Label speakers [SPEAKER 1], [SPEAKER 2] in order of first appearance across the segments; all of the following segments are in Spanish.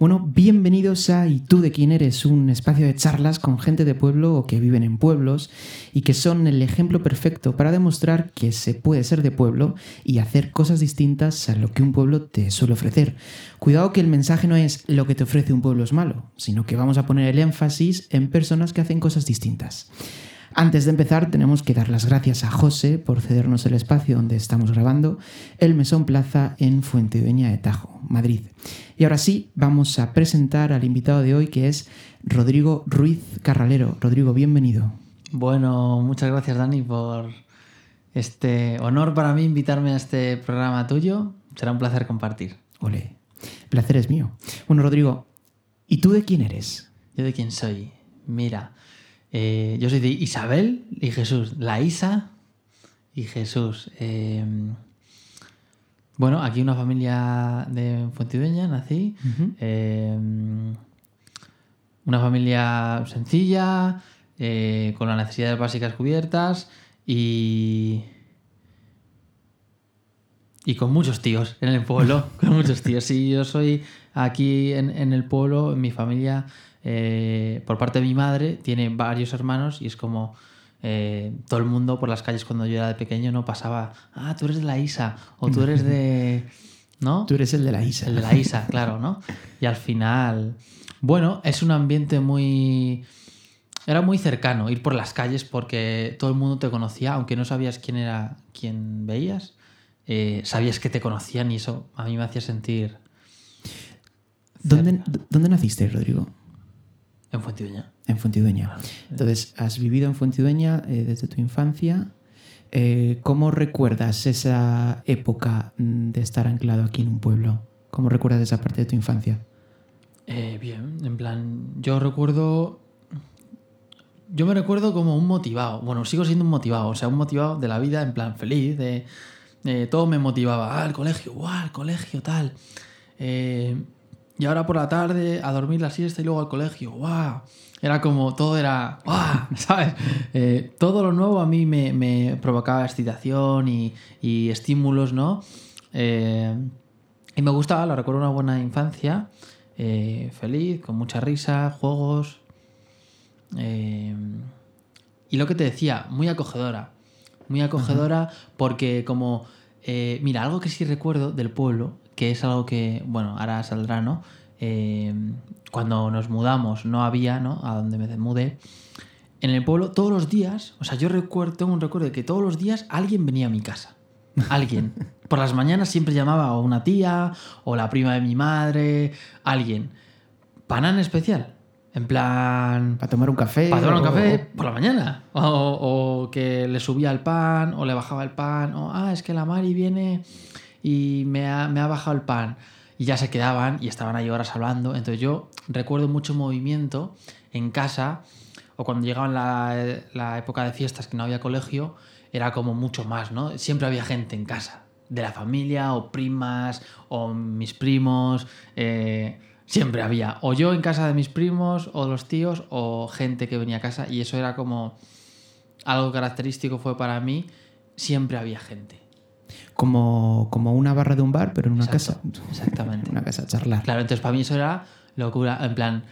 [SPEAKER 1] Bueno, bienvenidos a ¿Y tú de quién eres? Un espacio de charlas con gente de pueblo o que viven en pueblos y que son el ejemplo perfecto para demostrar que se puede ser de pueblo y hacer cosas distintas a lo que un pueblo te suele ofrecer. Cuidado que el mensaje no es lo que te ofrece un pueblo es malo, sino que vamos a poner el énfasis en personas que hacen cosas distintas. Antes de empezar, tenemos que dar las gracias a José por cedernos el espacio donde estamos grabando, el Mesón Plaza en Fuentedueña de Tajo, Madrid. Y ahora sí, vamos a presentar al invitado de hoy que es Rodrigo Ruiz Carralero. Rodrigo, bienvenido.
[SPEAKER 2] Bueno, muchas gracias Dani por este honor para mí invitarme a este programa tuyo. Será un placer compartir.
[SPEAKER 1] Ole, placer es mío. Bueno, Rodrigo, ¿y tú de quién eres?
[SPEAKER 2] ¿Yo de quién soy? Mira, eh, yo soy de Isabel y Jesús. La Isa y Jesús. Eh, bueno, aquí una familia de Fuentidueña, nací. Eh, una familia sencilla, con las necesidades básicas cubiertas y. Y con muchos tíos en el pueblo. con muchos tíos. Sí, yo soy aquí en, en el pueblo, en mi familia eh, por parte de mi madre, tiene varios hermanos y es como eh, todo el mundo por las calles cuando yo era de pequeño no pasaba, ah, tú eres de la ISA o tú eres de... ¿No?
[SPEAKER 1] Tú eres el de la ISA.
[SPEAKER 2] El de la ISA, claro, ¿no? Y al final, bueno, es un ambiente muy... Era muy cercano ir por las calles porque todo el mundo te conocía, aunque no sabías quién era quien veías, eh, sabías que te conocían y eso a mí me hacía sentir...
[SPEAKER 1] ¿Dónde, ¿Dónde naciste, Rodrigo?
[SPEAKER 2] En Fuentidueña.
[SPEAKER 1] En Fuentidueña. Entonces, has vivido en Fuentidueña eh, desde tu infancia. Eh, ¿Cómo recuerdas esa época mm, de estar anclado aquí en un pueblo? ¿Cómo recuerdas esa parte de tu infancia?
[SPEAKER 2] Eh, bien, en plan, yo recuerdo. Yo me recuerdo como un motivado. Bueno, sigo siendo un motivado, o sea, un motivado de la vida, en plan feliz, de. todo me motivaba. Ah, el colegio, guau, el colegio, tal. Eh, y ahora por la tarde a dormir la siesta y luego al colegio. ¡Wow! Era como, todo era, ¡guau! ¿Sabes? Eh, todo lo nuevo a mí me, provocaba excitación y, estímulos, ¿no? Eh, y me gustaba, lo recuerdo una buena infancia, eh, feliz, con mucha risa, juegos. y lo que te decía, muy acogedora. Muy acogedora porque como, mira, algo que sí recuerdo del pueblo que es algo que, bueno, ahora saldrá, ¿no? Eh, cuando nos mudamos no había, ¿no? A donde me mudé. En el pueblo, todos los días, o sea, yo recuerdo, tengo un recuerdo de que todos los días alguien venía a mi casa. Alguien. Por las mañanas siempre llamaba a una tía o la prima de mi madre, alguien. ¿Panan especial? En plan.
[SPEAKER 1] Para tomar un café.
[SPEAKER 2] Para tomar un café por la mañana. O, o, que le subía el pan o le bajaba el pan. O, ah, es que la Mari viene y me ha, bajado el pan. Y ya se quedaban y estaban ahí horas hablando. Entonces yo recuerdo mucho movimiento en casa o cuando llegaban la, la época de fiestas que no había colegio, era como mucho más, ¿no? Siempre había gente en casa, de la familia o primas o mis primos. Eh, siempre había, o yo en casa de mis primos o los tíos o gente que venía a casa y eso era como algo característico fue para mí, siempre había gente
[SPEAKER 1] como, como una barra de un bar, pero en una casa.
[SPEAKER 2] Exactamente.
[SPEAKER 1] una casa a charlar.
[SPEAKER 2] Claro, entonces para mí eso era locura, en plan.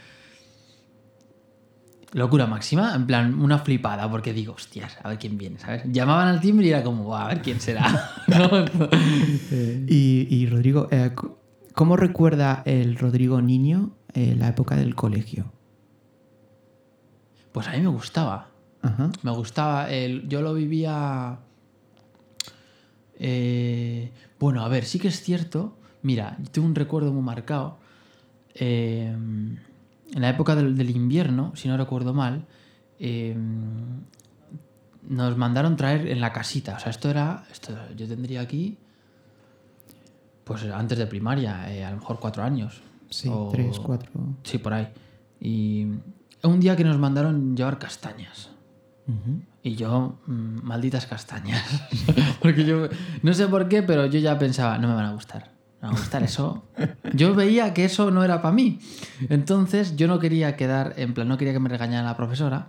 [SPEAKER 2] Locura máxima, en plan, una flipada, porque digo, hostias, a ver quién viene, ¿sabes? Llamaban al timbre y era como, a ver quién será.
[SPEAKER 1] y, Rodrigo, eh, ¿cómo recuerda el Rodrigo niño eh, la época del colegio?
[SPEAKER 2] Pues a mí me gustaba. Me gustaba. El, yo lo vivía eh, bueno, a ver, sí que es cierto. Mira, tengo un recuerdo muy marcado. Eh, en la época del, invierno, si no recuerdo mal, eh, nos mandaron traer en la casita. O sea, esto era. Esto, yo tendría aquí. Pues antes de primaria, a lo mejor cuatro años.
[SPEAKER 1] Sí, tres, cuatro.
[SPEAKER 2] Sí, por ahí. Y un día que nos mandaron llevar castañas. Y yo, mm, malditas castañas. Porque yo, no sé por qué, pero yo ya pensaba, no me van a gustar. No me va a gustar eso. Yo veía que eso no era para mí. Entonces yo no quería quedar, en plan, no quería que me regañara la profesora.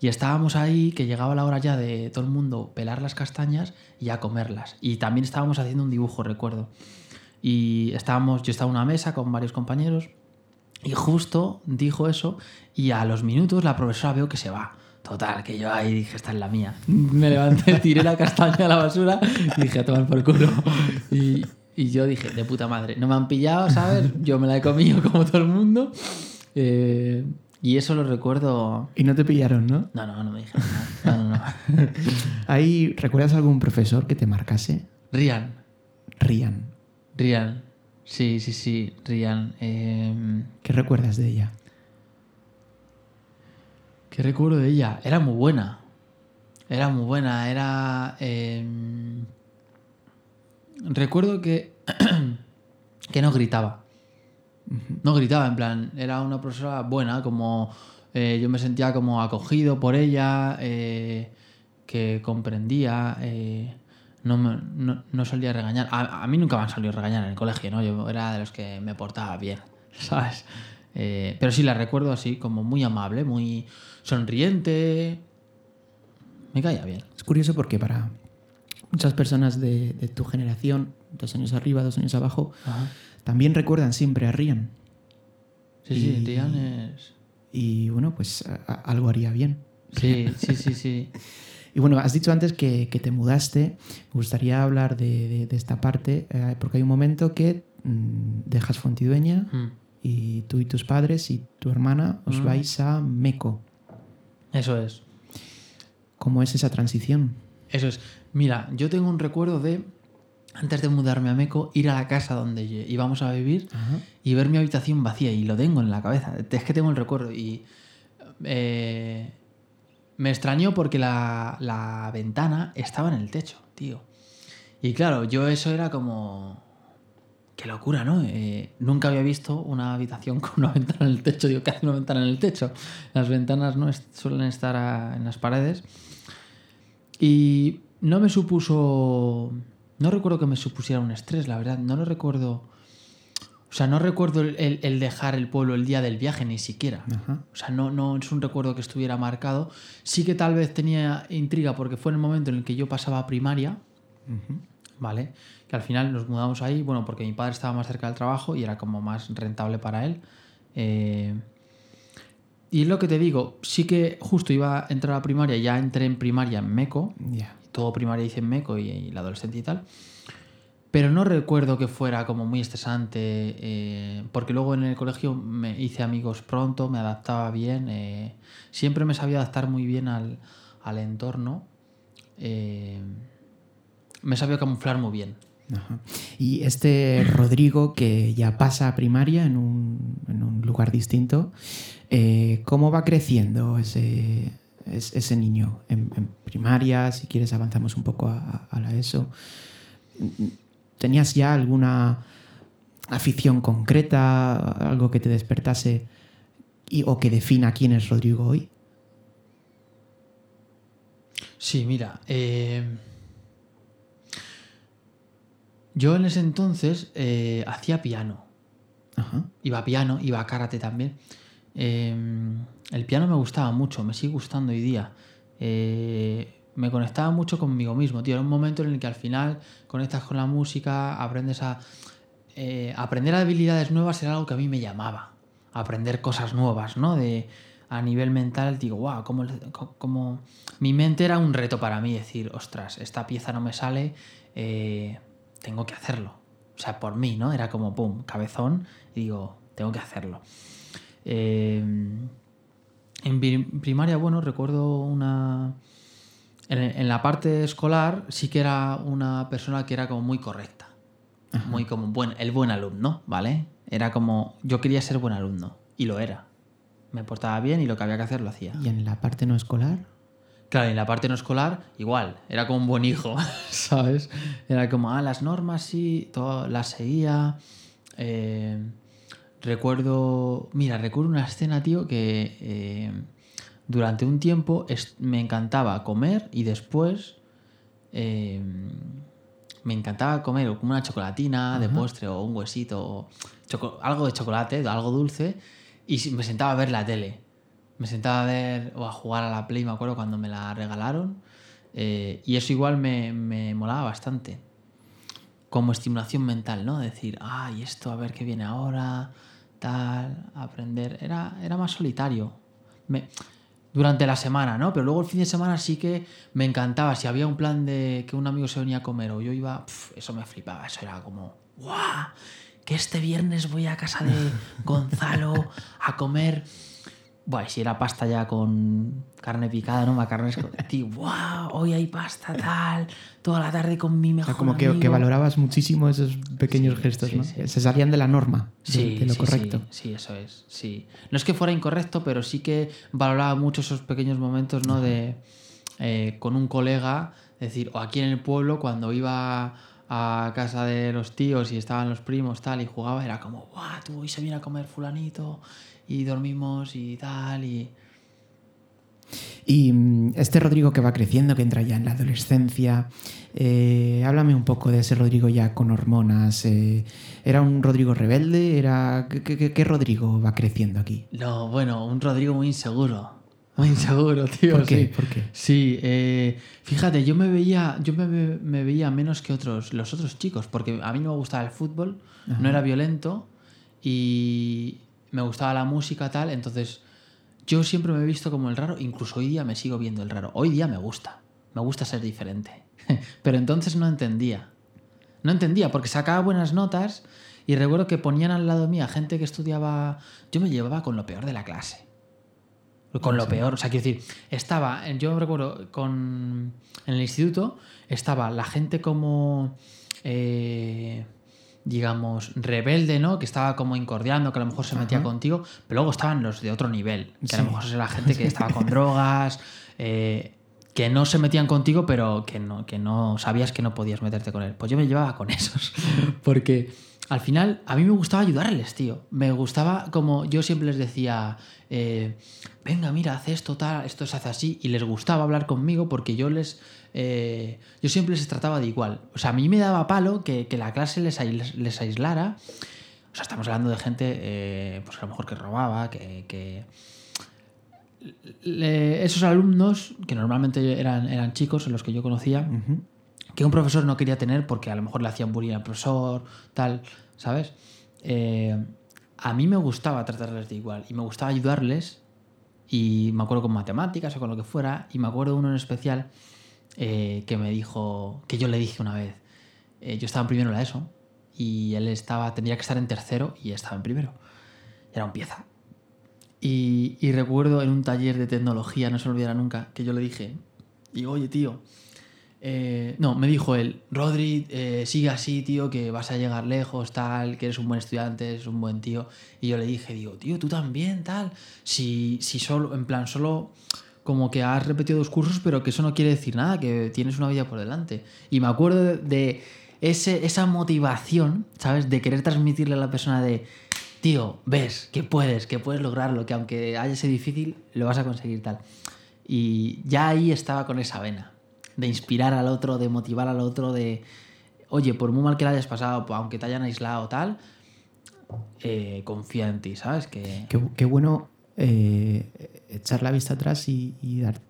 [SPEAKER 2] Y estábamos ahí, que llegaba la hora ya de todo el mundo pelar las castañas y a comerlas. Y también estábamos haciendo un dibujo, recuerdo. Y estábamos, yo estaba en una mesa con varios compañeros Y justo dijo eso y a los minutos la profesora veo que se va. Total, que yo ahí dije, esta es la mía. Me levanté, tiré la castaña a la basura y dije, a tomar por culo. Y, y yo dije, de puta madre, no me han pillado, ¿sabes? Yo me la he comido como todo el mundo. Eh, y eso lo recuerdo.
[SPEAKER 1] Y no te pillaron, ¿no?
[SPEAKER 2] No, no, no me dije nada. No, no, no.
[SPEAKER 1] ¿Ahí recuerdas algún profesor que te marcase?
[SPEAKER 2] Rian.
[SPEAKER 1] Rian.
[SPEAKER 2] Rian. Sí, sí, sí, Rian. Eh,
[SPEAKER 1] ¿Qué recuerdas de ella?
[SPEAKER 2] ¿Qué recuerdo de ella? Era muy buena. Era muy buena. Era. eh, recuerdo que. que no gritaba. No gritaba, en plan. Era una profesora buena, como. eh, yo me sentía como acogido por ella, eh, que comprendía. eh, no, me- no, no solía regañar. A, a mí nunca me han salido a regañar en el colegio, ¿no? Yo era de los que me portaba bien, ¿sabes? Pero sí la recuerdo así, como muy amable, muy sonriente. Me caía bien.
[SPEAKER 1] Es curioso porque para muchas personas de, de tu generación, dos años arriba, dos años abajo, también recuerdan siempre a Rian.
[SPEAKER 2] Sí, sí, Rian es.
[SPEAKER 1] Y bueno, pues a- a- algo haría bien.
[SPEAKER 2] Sí, sí, sí, sí.
[SPEAKER 1] Y bueno, has dicho antes que, que te mudaste. Me gustaría hablar de, de- de esta parte, eh, porque hay un momento que mm, dejas Fuentidueña
[SPEAKER 2] Mm.
[SPEAKER 1] y tú y tus padres y tu hermana os
[SPEAKER 2] Mm.
[SPEAKER 1] vais a Meco.
[SPEAKER 2] Eso es.
[SPEAKER 1] ¿Cómo es esa transición?
[SPEAKER 2] Eso es. Mira, yo tengo un recuerdo de, antes de mudarme a Meco, ir a la casa donde íbamos a vivir
[SPEAKER 1] Ajá.
[SPEAKER 2] y ver mi habitación vacía. Y lo tengo en la cabeza. Es que tengo el recuerdo. Y eh, me extrañó porque la, la ventana estaba en el techo, tío. Y claro, yo eso era como... Qué locura, ¿no? Eh, nunca había visto una habitación con una ventana en el techo. Digo, ¿qué hace una ventana en el techo? Las ventanas no est- suelen estar a- en las paredes. Y no me supuso. No recuerdo que me supusiera un estrés, la verdad. No lo recuerdo. O sea, no recuerdo el, dejar el pueblo el día del viaje, ni siquiera.
[SPEAKER 1] Ajá.
[SPEAKER 2] O sea, no, no es un recuerdo que estuviera marcado. Sí que tal vez tenía intriga porque fue en el momento en el que yo pasaba primaria,
[SPEAKER 1] Ujú.
[SPEAKER 2] ¿vale? Que al final nos mudamos ahí, bueno, porque mi padre estaba más cerca del trabajo y era como más rentable para él. Eh, y es lo que te digo, sí que justo iba a entrar a primaria, ya entré en primaria en Meco, todo primaria hice en Meco y, y la adolescente y tal. Pero no recuerdo que fuera como muy estresante, eh, porque luego en el colegio me hice amigos pronto, me adaptaba bien, eh, siempre me sabía adaptar muy bien al, al entorno, eh, me sabía camuflar muy bien.
[SPEAKER 1] Y este Rodrigo que ya pasa a primaria en un, en un lugar distinto, eh, ¿cómo va creciendo ese, es- ese niño en, primaria? Si quieres avanzamos un poco a, ESO. ¿Tenías ya alguna afición concreta, algo que te despertase y, o que defina quién es Rodrigo hoy?
[SPEAKER 2] Sí, mira, eh, yo en ese entonces eh, hacía piano.
[SPEAKER 1] Ajá.
[SPEAKER 2] Iba a piano, iba a karate también. Eh, el piano me gustaba mucho, me sigue gustando hoy día. Eh, me conectaba mucho conmigo mismo, tío. Era un momento en el que al final conectas con la música, aprendes a... eh, aprender habilidades nuevas era algo que a mí me llamaba. Aprender cosas nuevas, ¿no? De, a nivel mental, digo, wow, como, como... Mi mente era un reto para mí, decir, ostras, esta pieza no me sale, eh, tengo que hacerlo. O sea, por mí, ¿no? Era como, pum, cabezón, y digo, tengo que hacerlo. Eh, en pri- primaria, bueno, recuerdo una... En, en la parte escolar sí que era una persona que era como muy correcta. Muy como buen, el buen alumno, ¿vale? Era como, yo quería ser buen alumno, y lo era. Me portaba bien y lo que había que hacer lo hacía.
[SPEAKER 1] ¿Y en la parte no escolar?
[SPEAKER 2] Claro, en la parte no escolar, igual, era como un buen hijo, ¿sabes? Era como, ah, las normas sí, todo, las seguía. Eh, recuerdo, mira, recuerdo una escena, tío, que eh, durante un tiempo me encantaba comer y después eh, me encantaba comer como una chocolatina de postre o un huesito, o algo de chocolate, algo dulce, y me sentaba a ver la tele. Me sentaba a ver o a jugar a la Play, me acuerdo cuando me la regalaron. eh, y eso igual me, me molaba bastante. Como estimulación mental, ¿no? Decir, ay, esto a ver qué viene ahora, tal, aprender. Era, era más solitario. Durante la semana, ¿no? Pero luego el fin de semana sí que me encantaba. Si había un plan de que un amigo se venía a comer o yo iba, eso me flipaba. Eso era como, ¡guau! Que este viernes voy a casa de Gonzalo a comer. Buah, si era pasta ya con carne picada, ¿no? Macarrones con... Tío, ¡guau! Hoy hay pasta tal. Toda la tarde con mi
[SPEAKER 1] O
[SPEAKER 2] mejor
[SPEAKER 1] sea, como que,
[SPEAKER 2] amigo.
[SPEAKER 1] que valorabas muchísimo esos pequeños
[SPEAKER 2] Sí,
[SPEAKER 1] gestos,
[SPEAKER 2] sí,
[SPEAKER 1] ¿no?
[SPEAKER 2] sí.
[SPEAKER 1] Se salían de la norma, de- lo
[SPEAKER 2] sí,
[SPEAKER 1] correcto.
[SPEAKER 2] Sí, sí, eso es. Sí. No es que fuera incorrecto, pero sí que valoraba mucho esos pequeños momentos, ¿no? De eh, con un colega, decir, o aquí en el pueblo, cuando iba a casa de los tíos y estaban los primos, tal, y jugaba, era como, ¡guau! Tú hoy se viene a comer fulanito y dormimos y tal, y.
[SPEAKER 1] Y mm, este Rodrigo que va creciendo, que entra ya en la adolescencia, eh, háblame un poco de ese Rodrigo ya con hormonas. eh, ¿Era un Rodrigo rebelde? ¿Era... ¿Qué, qué- qué Rodrigo va creciendo aquí?
[SPEAKER 2] No, bueno, un Rodrigo muy inseguro. Muy inseguro, tío.
[SPEAKER 1] ¿Por qué?
[SPEAKER 2] sí.
[SPEAKER 1] ¿Por qué?
[SPEAKER 2] Sí, eh, fíjate, yo me veía, yo me veía menos que otros, los otros chicos, porque a mí no me gustaba el fútbol, no era violento y me gustaba la música tal, entonces yo siempre me he visto como el raro, incluso hoy día me sigo viendo el raro. Hoy día me gusta, me gusta ser diferente, pero entonces no entendía. No entendía, porque sacaba buenas notas y recuerdo que ponían al lado mía gente que estudiaba, yo me llevaba con lo peor de la clase con lo peor. O sea, quiero decir, estaba, yo me recuerdo, con, en el instituto estaba la gente como, eh, digamos, rebelde, ¿no? Que estaba como incordiando, que a lo mejor se metía
[SPEAKER 1] Ajá.
[SPEAKER 2] contigo, pero luego estaban los de otro nivel, que a lo mejor era la gente que estaba con drogas, eh, que no se metían contigo, pero que no, que no sabías que no podías meterte con él. Pues yo me llevaba con esos, porque al final a mí me gustaba ayudarles, tío. Me gustaba como yo siempre les decía, eh, venga, mira, haz esto, tal, esto se hace así, y les gustaba hablar conmigo porque yo les... eh, yo siempre les trataba de igual. O sea, a mí me daba palo que, que la clase les, les aislara. O sea, estamos hablando de gente, eh, pues a lo mejor que robaba, que, que, le- esos alumnos, que normalmente eran, eran chicos, en los que yo conocía,
[SPEAKER 1] Ujú.
[SPEAKER 2] que un profesor no quería tener porque a lo mejor le hacían bullying al profesor, tal, ¿sabes? Eh, a mí me gustaba tratarles de igual y me gustaba ayudarles y me acuerdo con matemáticas o con lo que fuera y me acuerdo uno en especial eh, que me dijo, que yo le dije una vez, eh, yo estaba en primero en la ESO y él estaba, tendría que estar en tercero y estaba en primero. Era un pieza. Y, recuerdo en un taller de tecnología, no se olvidará nunca, que yo le dije, digo, oye tío, eh, no, me dijo él, Rodri, eh, sigue así, tío, que vas a llegar lejos, tal, que eres un buen estudiante, eres un buen tío. Y yo le dije, digo, tío, tú también, tal. Si, si solo, en plan, solo como que has repetido dos cursos, pero que eso no quiere decir nada, que tienes una vida por delante. Y me acuerdo de, ese, esa motivación, ¿sabes? De querer transmitirle a la persona de, tío, ves que puedes, que puedes lograrlo, que aunque haya sido difícil, lo vas a conseguir tal. Y ya ahí estaba con esa vena, de inspirar al otro, de motivar al otro, de, oye, por muy mal que la hayas pasado, aunque te hayan aislado tal, eh, confía en ti, ¿sabes? Que...
[SPEAKER 1] Qué, qué bueno eh, echar la vista atrás y, y dar-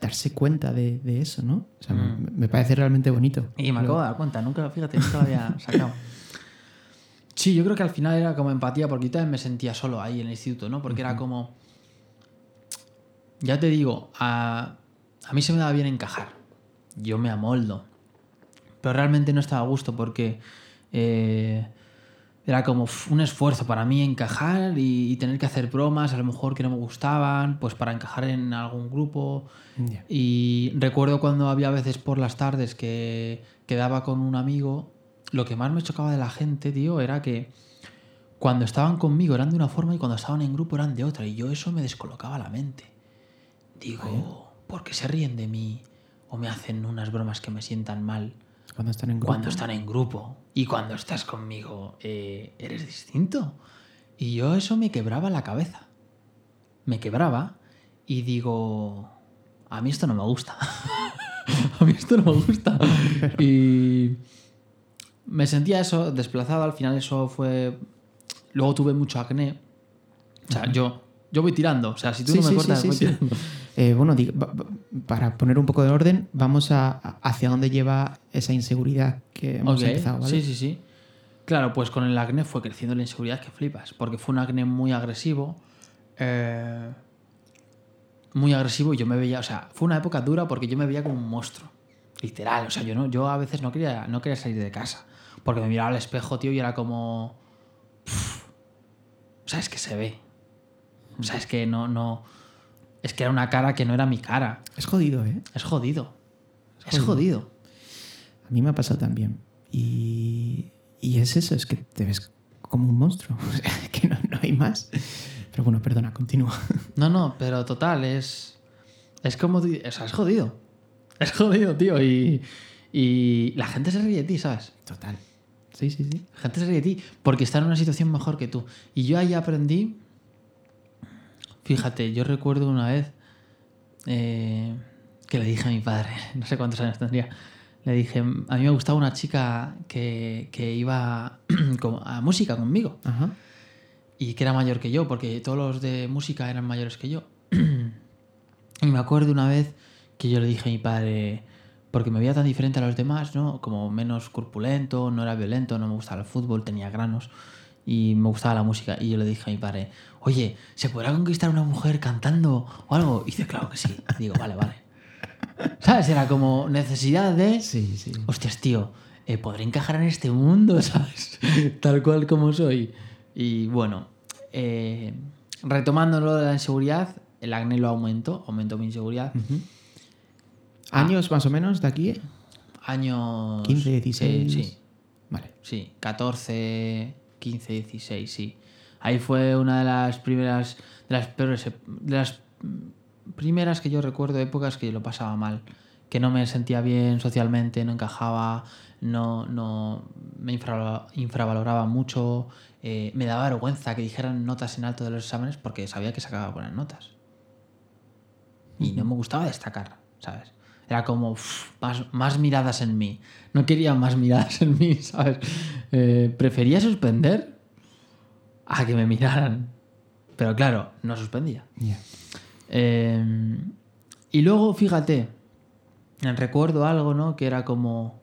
[SPEAKER 1] darse cuenta de, de eso, ¿no? O sea,
[SPEAKER 2] Mm.
[SPEAKER 1] me, me parece realmente bonito.
[SPEAKER 2] Y me acabo de dar cuenta, nunca, fíjate, nunca lo había sacado. Sí, yo creo que al final era como empatía, porque yo también me sentía solo ahí en el instituto, ¿no? Porque era como. Ya te digo, a, a mí se me daba bien encajar. Yo me amoldo. Pero realmente no estaba a gusto porque eh, era como un esfuerzo para mí encajar y, y tener que hacer bromas, a lo mejor que no me gustaban, pues para encajar en algún grupo.
[SPEAKER 1] Ya.
[SPEAKER 2] Y recuerdo cuando había veces por las tardes que quedaba con un amigo, lo que más me chocaba de la gente, tío, era que cuando estaban conmigo eran de una forma y cuando estaban en grupo eran de otra. Y yo eso me descolocaba la mente. Digo, ¿por qué se ríen de mí? O me hacen unas bromas que me sientan mal
[SPEAKER 1] Cuando están en grupo.
[SPEAKER 2] cuando están en grupo. Y cuando estás conmigo, eh, eres distinto. Y yo eso me quebraba la cabeza. Me quebraba y digo, a mí esto no me gusta. a mí esto no me gusta. y me sentía eso, desplazado. Al final eso fue... Luego tuve mucho acné. O sea, yo, yo voy tirando. O sea, si tú
[SPEAKER 1] Sí,
[SPEAKER 2] no me
[SPEAKER 1] sí,
[SPEAKER 2] cortas,
[SPEAKER 1] sí,
[SPEAKER 2] voy tirando.
[SPEAKER 1] Eh, bueno, para poner un poco de orden, vamos a, hacia dónde lleva esa inseguridad que hemos empezado, ¿vale?
[SPEAKER 2] Sí, sí, sí. Claro, pues con el acné fue creciendo la inseguridad que flipas, porque fue un acné muy agresivo. eh, muy agresivo y yo me veía, o sea, fue una época dura porque yo me veía como un monstruo. Literal, o sea, yo, no, yo a veces no quería, no quería salir de casa, porque me miraba al espejo, tío, y era como... "Pff". O sea, es que se ve. O sea, es que no, no... Es que era una cara que no era mi cara.
[SPEAKER 1] Es jodido, ¿eh?
[SPEAKER 2] Es jodido. Es jodido.
[SPEAKER 1] A mí me ha pasado también. Y, y es eso, es que te ves como un monstruo. O sea, que no, no hay más. Pero bueno, perdona, continúa.
[SPEAKER 2] No, no, pero total, es. Es como. O sea, es jodido. Es jodido, tío. Y. Y la gente se ríe de ti, ¿sabes?
[SPEAKER 1] Total. Sí, sí, sí.
[SPEAKER 2] La gente se ríe de ti porque está en una situación mejor que tú. Y yo ahí aprendí. Fíjate, yo recuerdo una vez eh, que le dije a mi padre, no sé cuántos años tendría, le dije, a mí me gustaba una chica que, que iba a música conmigo
[SPEAKER 1] Ajá.
[SPEAKER 2] y que era mayor que yo, porque todos los de música eran mayores que yo. y me acuerdo una vez que yo le dije a mi padre, porque me veía tan diferente a los demás, ¿no? Como menos corpulento, no era violento, no me gustaba el fútbol, tenía granos y me gustaba la música. Y yo le dije a mi padre, oye, ¿se podrá conquistar una mujer cantando o algo? Y dice, claro que sí. Y digo, vale, vale. ¿Sabes? Era como necesidad de...
[SPEAKER 1] Sí, sí.
[SPEAKER 2] Hostias, tío, eh, ¿podré encajar en este mundo, sabes? Tal cual como soy. Y bueno, eh, retomando lo de la inseguridad, el acné lo aumentó, aumentó mi inseguridad.
[SPEAKER 1] Ujú. ¿Años más o menos de aquí?
[SPEAKER 2] Años...
[SPEAKER 1] 15, 16.
[SPEAKER 2] Sí, sí,
[SPEAKER 1] Vale.
[SPEAKER 2] sí, 14, 15, 16, sí. Ahí fue una de las primeras, de las peores, de las primeras que yo recuerdo, épocas que lo pasaba mal, que no me sentía bien socialmente, no encajaba, no, no me infra- infravaloraba mucho, eh, me daba vergüenza que dijeran notas en alto de los exámenes porque sabía que sacaba buenas notas. Y no me gustaba destacar, ¿sabes? Era como uf, más, más miradas en mí. No quería más miradas en mí, ¿sabes? Eh, prefería suspender a que me miraran. Pero claro, no suspendía. Eh, y luego, fíjate, recuerdo algo, ¿no? Que era como.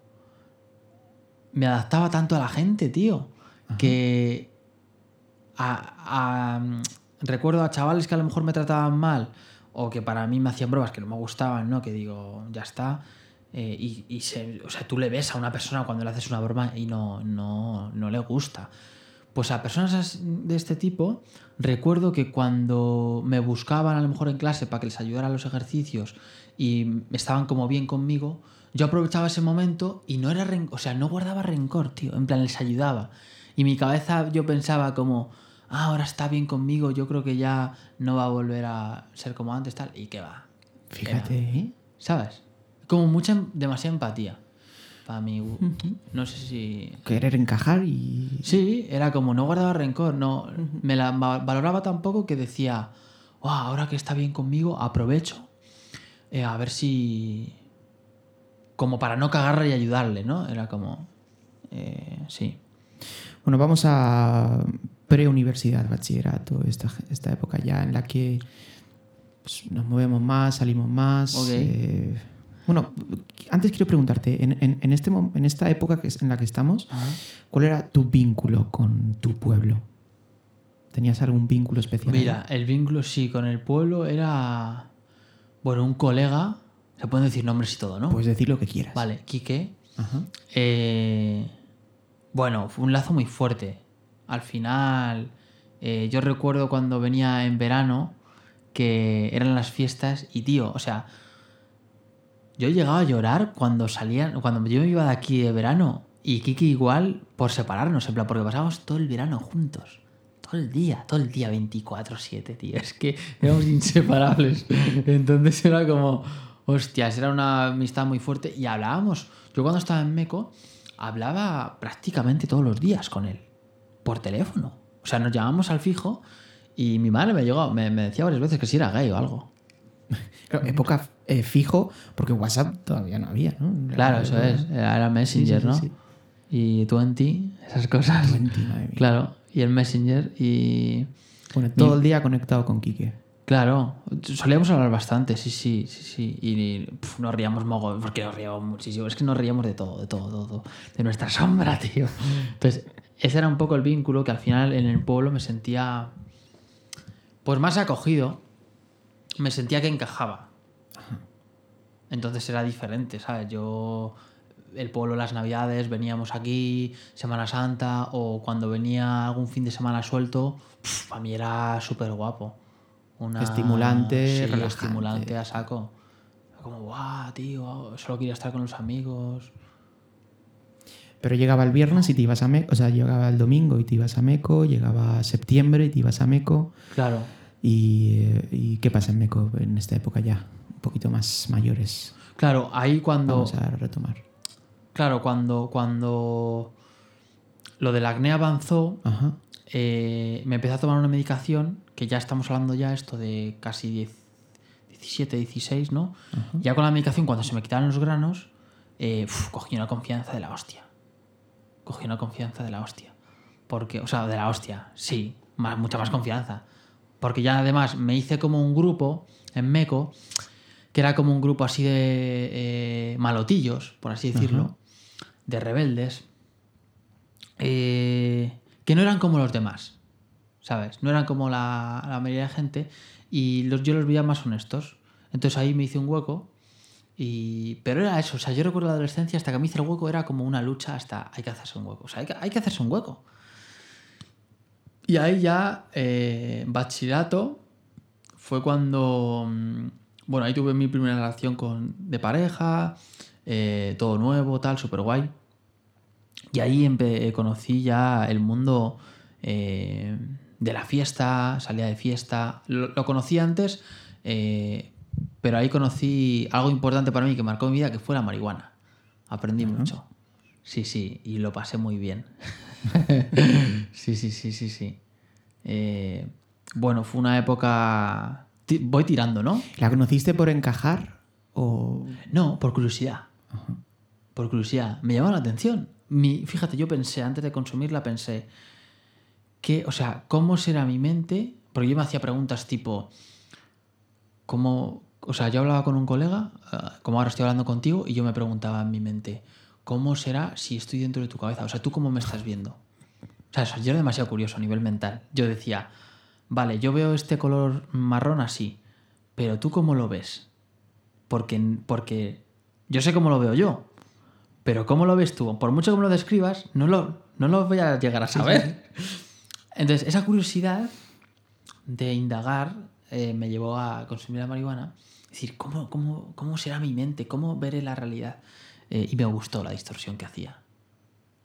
[SPEAKER 2] Me adaptaba tanto a la gente, tío. Que. a- a- recuerdo a chavales que a lo mejor me trataban mal o que para mí me hacían bromas que no me gustaban, ¿no? Que digo, ya está. eh, y y se- o sea, tú le ves a una persona cuando le haces una broma y no, no, no le gusta. Pues a personas as- de este tipo, recuerdo que cuando me buscaban a lo mejor en clase para que les ayudara a los ejercicios y estaban como bien conmigo, yo aprovechaba ese momento y no era ren- o sea, no guardaba rencor, tío, en plan les ayudaba. Y mi cabeza yo pensaba como, ah, ahora está bien conmigo, yo creo que ya no va a volver a ser como antes, tal, y que va.
[SPEAKER 1] Fíjate, ¿eh?
[SPEAKER 2] ¿Sabes? Como mucha, em- demasiada empatía. Para mí, no sé si...
[SPEAKER 1] Querer encajar y.
[SPEAKER 2] Sí, era como no guardaba rencor, no me la va- valoraba tan poco que decía, "Wow, ahora que está bien conmigo, aprovecho eh, a ver si como para no cagarla y ayudarle, ¿no? Era como eh, sí.
[SPEAKER 1] Bueno, vamos a preuniversidad, bachillerato, esta, esta época ya en la que pues, nos movemos más, salimos más. Eh, bueno, antes quiero preguntarte, en, en- en este, en esta época que es- en la que estamos, ¿cuál era tu vínculo con tu pueblo? ¿Tenías algún vínculo especial?
[SPEAKER 2] Mira, el vínculo sí con el pueblo era bueno, un colega, se pueden decir nombres y todo, ¿no?
[SPEAKER 1] Puedes decir lo que quieras.
[SPEAKER 2] Vale, Quique,
[SPEAKER 1] Ajá.
[SPEAKER 2] Eh, bueno, fue un lazo muy fuerte. Al final, eh, yo recuerdo cuando venía en verano que eran las fiestas y tío, o sea, yo llegaba a llorar cuando salían, cuando yo me iba de aquí de verano y Kiki igual por separarnos, en plan, porque pasábamos todo el verano juntos. Todo el día, todo el día 24-7, tío. Es que éramos inseparables. Entonces era como, hostias, era una amistad muy fuerte y hablábamos. Yo cuando estaba en Meco, hablaba prácticamente todos los días con él, por teléfono. O sea, nos llamábamos al fijo y mi madre me, llegó, me, me decía varias veces que si era gay o algo.
[SPEAKER 1] Claro, época eh, fijo, porque WhatsApp todavía no había, ¿no?
[SPEAKER 2] Claro, eso es. Era Messenger,
[SPEAKER 1] Sí, sí,
[SPEAKER 2] ¿no?
[SPEAKER 1] sí.
[SPEAKER 2] Y 20, esas cosas.
[SPEAKER 1] 20, madre mía.
[SPEAKER 2] Claro, y el Messenger y...
[SPEAKER 1] Bueno, todo el día conectado con Quique.
[SPEAKER 2] Claro, solíamos hablar bastante, sí, sí, sí, sí. Y nos reíamos mogo, porque nos reíamos muchísimo. Es que nos reíamos de todo, de todo, todo, todo. De nuestra sombra, tío. Entonces, ese era un poco el vínculo que al final en el pueblo me sentía pues más acogido, me sentía que encajaba. Entonces era diferente, ¿sabes? Yo el pueblo las navidades veníamos aquí, Semana Santa o cuando venía algún fin de semana suelto, a mí era súper guapo. Una,
[SPEAKER 1] Estimulante,
[SPEAKER 2] sí,
[SPEAKER 1] relajante.
[SPEAKER 2] estimulante a saco. Como, guau, tío, solo quería estar con los amigos.
[SPEAKER 1] Pero llegaba el viernes y te ibas a Meco, o sea, llegaba el domingo y te ibas a Meco, llegaba septiembre y te ibas a Meco.
[SPEAKER 2] Claro.
[SPEAKER 1] ¿Y, eh, ¿y qué pasa en Meco en esta época ya? Un poquito más mayores.
[SPEAKER 2] Claro, ahí cuando.
[SPEAKER 1] Vamos a retomar.
[SPEAKER 2] Claro, cuando. cuando lo del acné avanzó,
[SPEAKER 1] Ajá.
[SPEAKER 2] eh, me empecé a tomar una medicación, que ya estamos hablando ya esto de casi 10, 17, 16, ¿no? Ya con la medicación, cuando se me quitaron los granos, eh, uf, cogí una confianza de la hostia. Cogí una confianza de la hostia. Porque, o sea, de la hostia, sí, más, mucha más confianza. Porque ya además me hice como un grupo en Meco, que era como un grupo así de eh, malotillos, por así decirlo, de rebeldes, eh, que no eran como los demás, ¿sabes? No eran como la, la mayoría de gente y los, yo los veía más honestos. Entonces ahí me hice un hueco Pero era eso, o sea, yo recuerdo la adolescencia hasta que me hice el hueco era como una lucha hasta hay que hacerse un hueco, o sea, hay que, hay que hacerse un hueco. Y ahí ya, eh, bachillerato, fue cuando... mm, Bueno, ahí tuve mi primera relación con, de pareja, eh, todo nuevo, tal, súper guay. Y ahí empe- conocí ya el mundo eh, de la fiesta, salía de fiesta. Lo, conocí antes, eh, pero ahí conocí algo importante para mí que marcó mi vida, que fue la marihuana. Aprendí mucho. Sí, sí, y lo pasé muy bien. sí, sí, sí, sí, sí. Eh, bueno, fue una época... Voy tirando, ¿no?
[SPEAKER 1] ¿La conociste por encajar? ¿O
[SPEAKER 2] No, por curiosidad. Por curiosidad. Me llamó la atención. Mi, fíjate, yo pensé, antes de consumirla, pensé que, o sea, ¿cómo será mi mente? Porque yo me hacía preguntas tipo, ¿cómo? O sea, yo hablaba con un colega, ah, como ahora estoy hablando contigo, y yo me preguntaba en mi mente, ¿cómo será si estoy dentro de tu cabeza? O sea, ¿tú cómo me estás viendo? O sea, yo era demasiado curioso a nivel mental. Yo decía, vale, yo veo este color marrón así, pero ¿tú cómo lo ves? Porque, porque yo sé cómo lo veo yo, pero cómo lo ves tú, por mucho que me lo describas, no lo, no lo voy a llegar a saber. Entonces, esa curiosidad de indagar eh, me llevó a consumir la marihuana. Es decir, ¿cómo, cómo, cómo será mi mente? ¿Cómo veré la realidad? Eh, y me gustó la distorsión que hacía.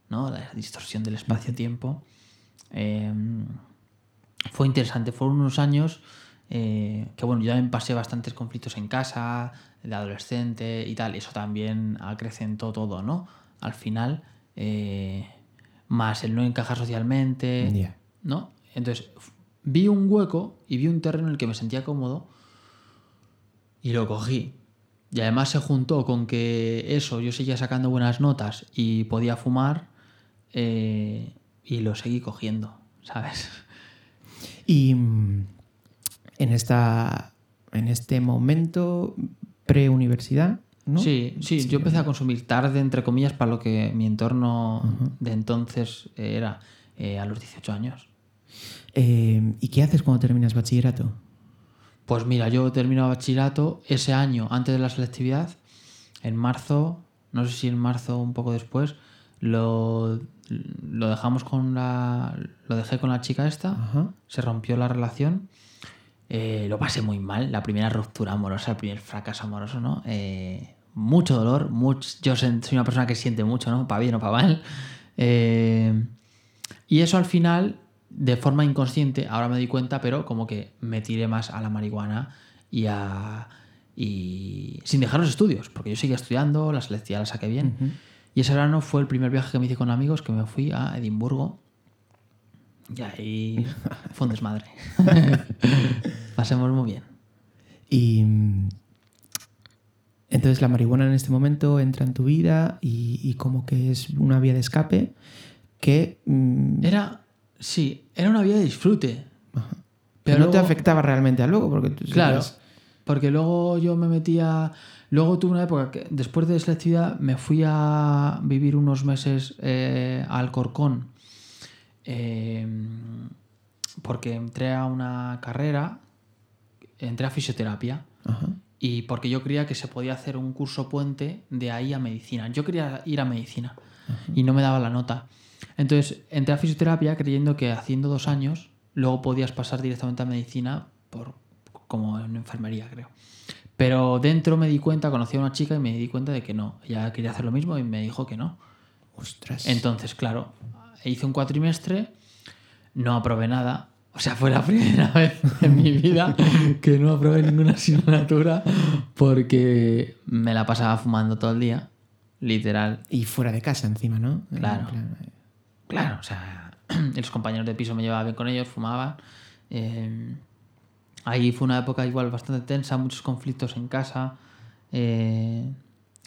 [SPEAKER 2] ¿no? La distorsión del espacio-tiempo. Eh, fue interesante. Fueron unos años eh, que, bueno, yo también pasé bastantes conflictos en casa, de adolescente y tal. Eso también acrecentó todo, ¿no? Al final, eh, más el no encajar socialmente,
[SPEAKER 1] Ya.
[SPEAKER 2] ¿no? Entonces, vi un hueco y vi un terreno en el que me sentía cómodo y lo cogí. Y además se juntó con que eso, yo seguía sacando buenas notas y podía fumar eh, y lo seguí cogiendo, ¿sabes?
[SPEAKER 1] Y mm, en esta en este momento preuniversidad, ¿no?
[SPEAKER 2] Sí, sí, yo empecé a consumir tarde, entre comillas, para lo que mi entorno de entonces era eh, a los 18 años.
[SPEAKER 1] Eh, ¿Y qué haces cuando terminas bachillerato?
[SPEAKER 2] Pues mira, yo termino bachillerato ese año, antes de la selectividad, en marzo, no sé si en marzo o un poco después, lo, lo dejamos con la. Lo dejé con la chica esta,
[SPEAKER 1] Ajá.
[SPEAKER 2] se rompió la relación. eh, lo pasé muy mal, la primera ruptura amorosa, el primer fracaso amoroso, ¿no? Eh, mucho dolor, much- yo soy una persona que siente mucho, ¿no? Para bien o para mal. Eh, y eso al final, de forma inconsciente, ahora me doy cuenta, pero como que me tiré más a la marihuana y a. Y sin dejar los estudios, porque yo seguía estudiando, la selectividad la saqué bien. Y ese verano fue el primer viaje que me hice con amigos, que me fui a Edimburgo. Y ahí fue un desmadre. Pasemos muy bien.
[SPEAKER 1] Y entonces la marihuana en este momento entra en tu vida y, y como que es una vía de escape que mm,
[SPEAKER 2] Era, sí, era una vida de disfrute.
[SPEAKER 1] pero no te afectaba realmente a luego porque tú
[SPEAKER 2] Claro, porque luego yo me metía. Luego tuve una época que después de selectividad me fui a vivir unos meses eh, a Alcorcón eh, porque entré a una carrera, entré a fisioterapia
[SPEAKER 1] Ajá.
[SPEAKER 2] y porque yo creía que se podía hacer un curso puente de ahí a medicina. Yo quería ir a medicina y no me daba la nota. Entonces entré a fisioterapia creyendo que haciendo dos años luego podías pasar directamente a medicina por, como en enfermería, creo. Pero dentro me di cuenta, conocí a una chica y me di cuenta de que no. Ella quería hacer lo mismo y me dijo que no.
[SPEAKER 1] Ostras.
[SPEAKER 2] Entonces, claro, hice un cuatrimestre, no aprobé nada. O sea, fue la primera vez en mi vida que no aprobé ninguna asignatura porque me la pasaba fumando todo el día, literal.
[SPEAKER 1] Y fuera de casa encima, ¿no?
[SPEAKER 2] Claro.
[SPEAKER 1] Plan, eh,
[SPEAKER 2] Claro, o sea, los compañeros de piso me llevaba bien con ellos, fumaban. eh, ahí fue una época igual bastante tensa, muchos conflictos en casa, eh,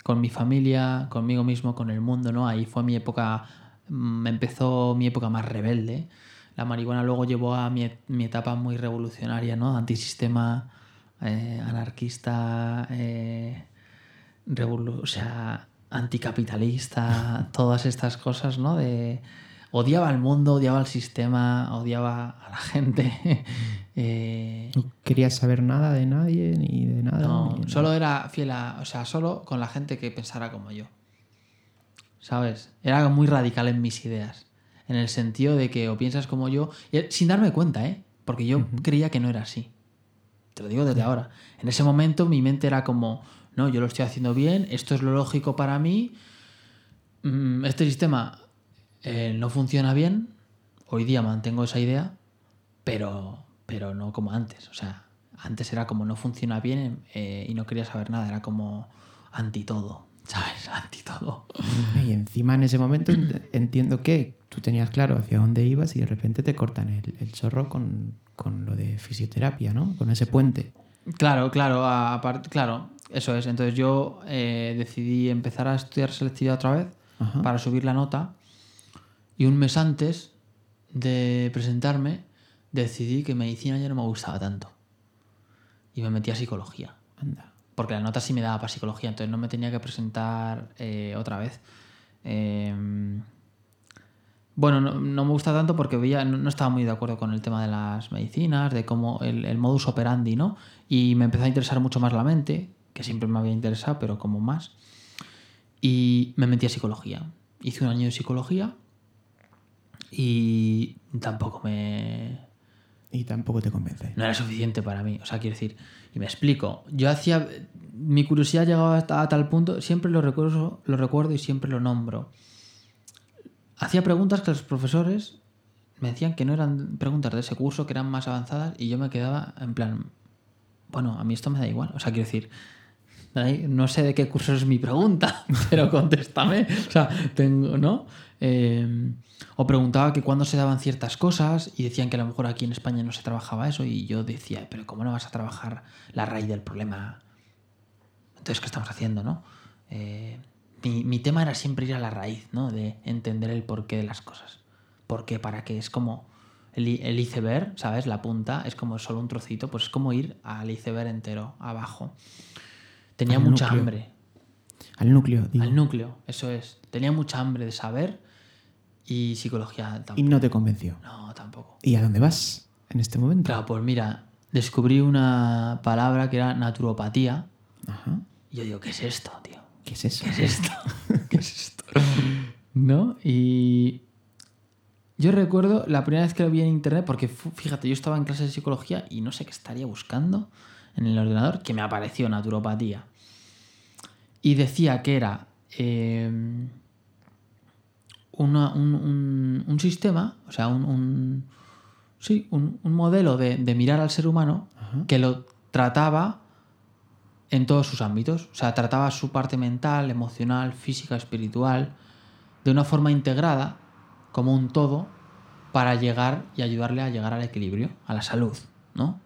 [SPEAKER 2] con mi familia, conmigo mismo, con el mundo, ¿no? Ahí fue mi época, mm, empezó mi época más rebelde. La marihuana luego llevó a mi, mi etapa muy revolucionaria, ¿no? Antisistema, eh, anarquista, eh, revolu- o sea, anticapitalista, todas estas cosas, ¿no? De odiaba al mundo, odiaba al sistema, odiaba a la gente. Eh,
[SPEAKER 1] No querías saber nada de nadie ni de nada.
[SPEAKER 2] no,
[SPEAKER 1] ni de
[SPEAKER 2] solo era fiel a, o sea, solo con la gente que pensara como yo. ¿Sabes? Era muy radical en mis ideas. En el sentido de que o piensas como yo, sin darme cuenta, ¿eh? Porque yo creía que no era así. Te lo digo desde ahora. En ese momento mi mente era como, no, yo lo estoy haciendo bien, esto es lo lógico para mí, mm, este sistema eh, no funciona bien, hoy día mantengo esa idea, pero, pero no como antes. O sea, antes era como no funciona bien eh, y no quería saber nada, era como anti todo, ¿sabes? Anti todo.
[SPEAKER 1] Y encima en ese momento ent- entiendo que tú tenías claro hacia dónde ibas y de repente te cortan el, el chorro con, con lo de fisioterapia, ¿no? Con ese puente.
[SPEAKER 2] Claro, claro, aparte, claro, eso es. Entonces yo eh, decidí empezar a estudiar selectividad otra vez
[SPEAKER 1] Ajá.
[SPEAKER 2] para subir la nota y un mes antes de presentarme decidí que medicina ya no me gustaba tanto y me metí a psicología.
[SPEAKER 1] Anda.
[SPEAKER 2] porque la nota sí me daba para psicología, entonces no me tenía que presentar eh, otra vez. Eh, bueno, no, no me gusta tanto porque veía, no, no estaba muy de acuerdo con el tema de las medicinas, de cómo el, el modus operandi, ¿no? Y me empezó a interesar mucho más la mente, que siempre me había interesado, pero como más. Y me metí a psicología. Hice un año de psicología y tampoco me,
[SPEAKER 1] Y tampoco te convence.
[SPEAKER 2] no era suficiente para mí. O sea, quiero decir, y me explico. Yo hacía. Mi curiosidad llegaba hasta a tal punto, siempre lo recuerdo, lo recuerdo y siempre lo nombro. Hacía preguntas que los profesores me decían que no eran preguntas de ese curso, que eran más avanzadas, y yo me quedaba en plan. Bueno, a mí esto me da igual. O sea, quiero decir. No sé de qué curso es mi pregunta, pero contéstame. O sea, tengo, ¿no? Eh, o preguntaba que cuándo se daban ciertas cosas y decían que a lo mejor aquí en España no se trabajaba eso y yo decía, pero ¿cómo no vas a trabajar la raíz del problema? Entonces, ¿qué estamos haciendo, no? Eh, mi, tema era siempre ir a la raíz, ¿no? De entender el porqué de las cosas. ¿Por qué? ¿Para qué? Es como el, el iceberg, ¿sabes? La punta es como solo un trocito, pues es como ir al iceberg entero, abajo. Tenía
[SPEAKER 1] Al
[SPEAKER 2] mucha
[SPEAKER 1] núcleo.
[SPEAKER 2] hambre.
[SPEAKER 1] Al núcleo, digo.
[SPEAKER 2] Al núcleo, eso es. Tenía mucha hambre de saber y psicología
[SPEAKER 1] Y
[SPEAKER 2] tampoco.
[SPEAKER 1] no te convenció.
[SPEAKER 2] No, tampoco.
[SPEAKER 1] ¿Y a dónde vas en este momento?
[SPEAKER 2] Claro, pues mira, descubrí una palabra que era naturopatía.
[SPEAKER 1] Ajá.
[SPEAKER 2] Y yo digo, ¿qué es esto, tío?
[SPEAKER 1] ¿Qué es eso?
[SPEAKER 2] ¿Qué es esto? ¿Qué es esto? ¿No? Y yo recuerdo la primera vez que lo vi en internet, porque fíjate, yo estaba en clase de psicología y no sé qué estaría buscando en el ordenador, que me apareció naturopatía. Y decía que era eh, una- un, un- un sistema, o sea, un, un- sí, un, modelo de, de mirar al ser humano
[SPEAKER 1] Ajá.
[SPEAKER 2] que lo trataba en todos sus ámbitos. O sea, trataba su parte mental, emocional, física, espiritual, de una forma integrada, como un todo, para llegar y ayudarle a llegar al equilibrio, a la salud, ¿no?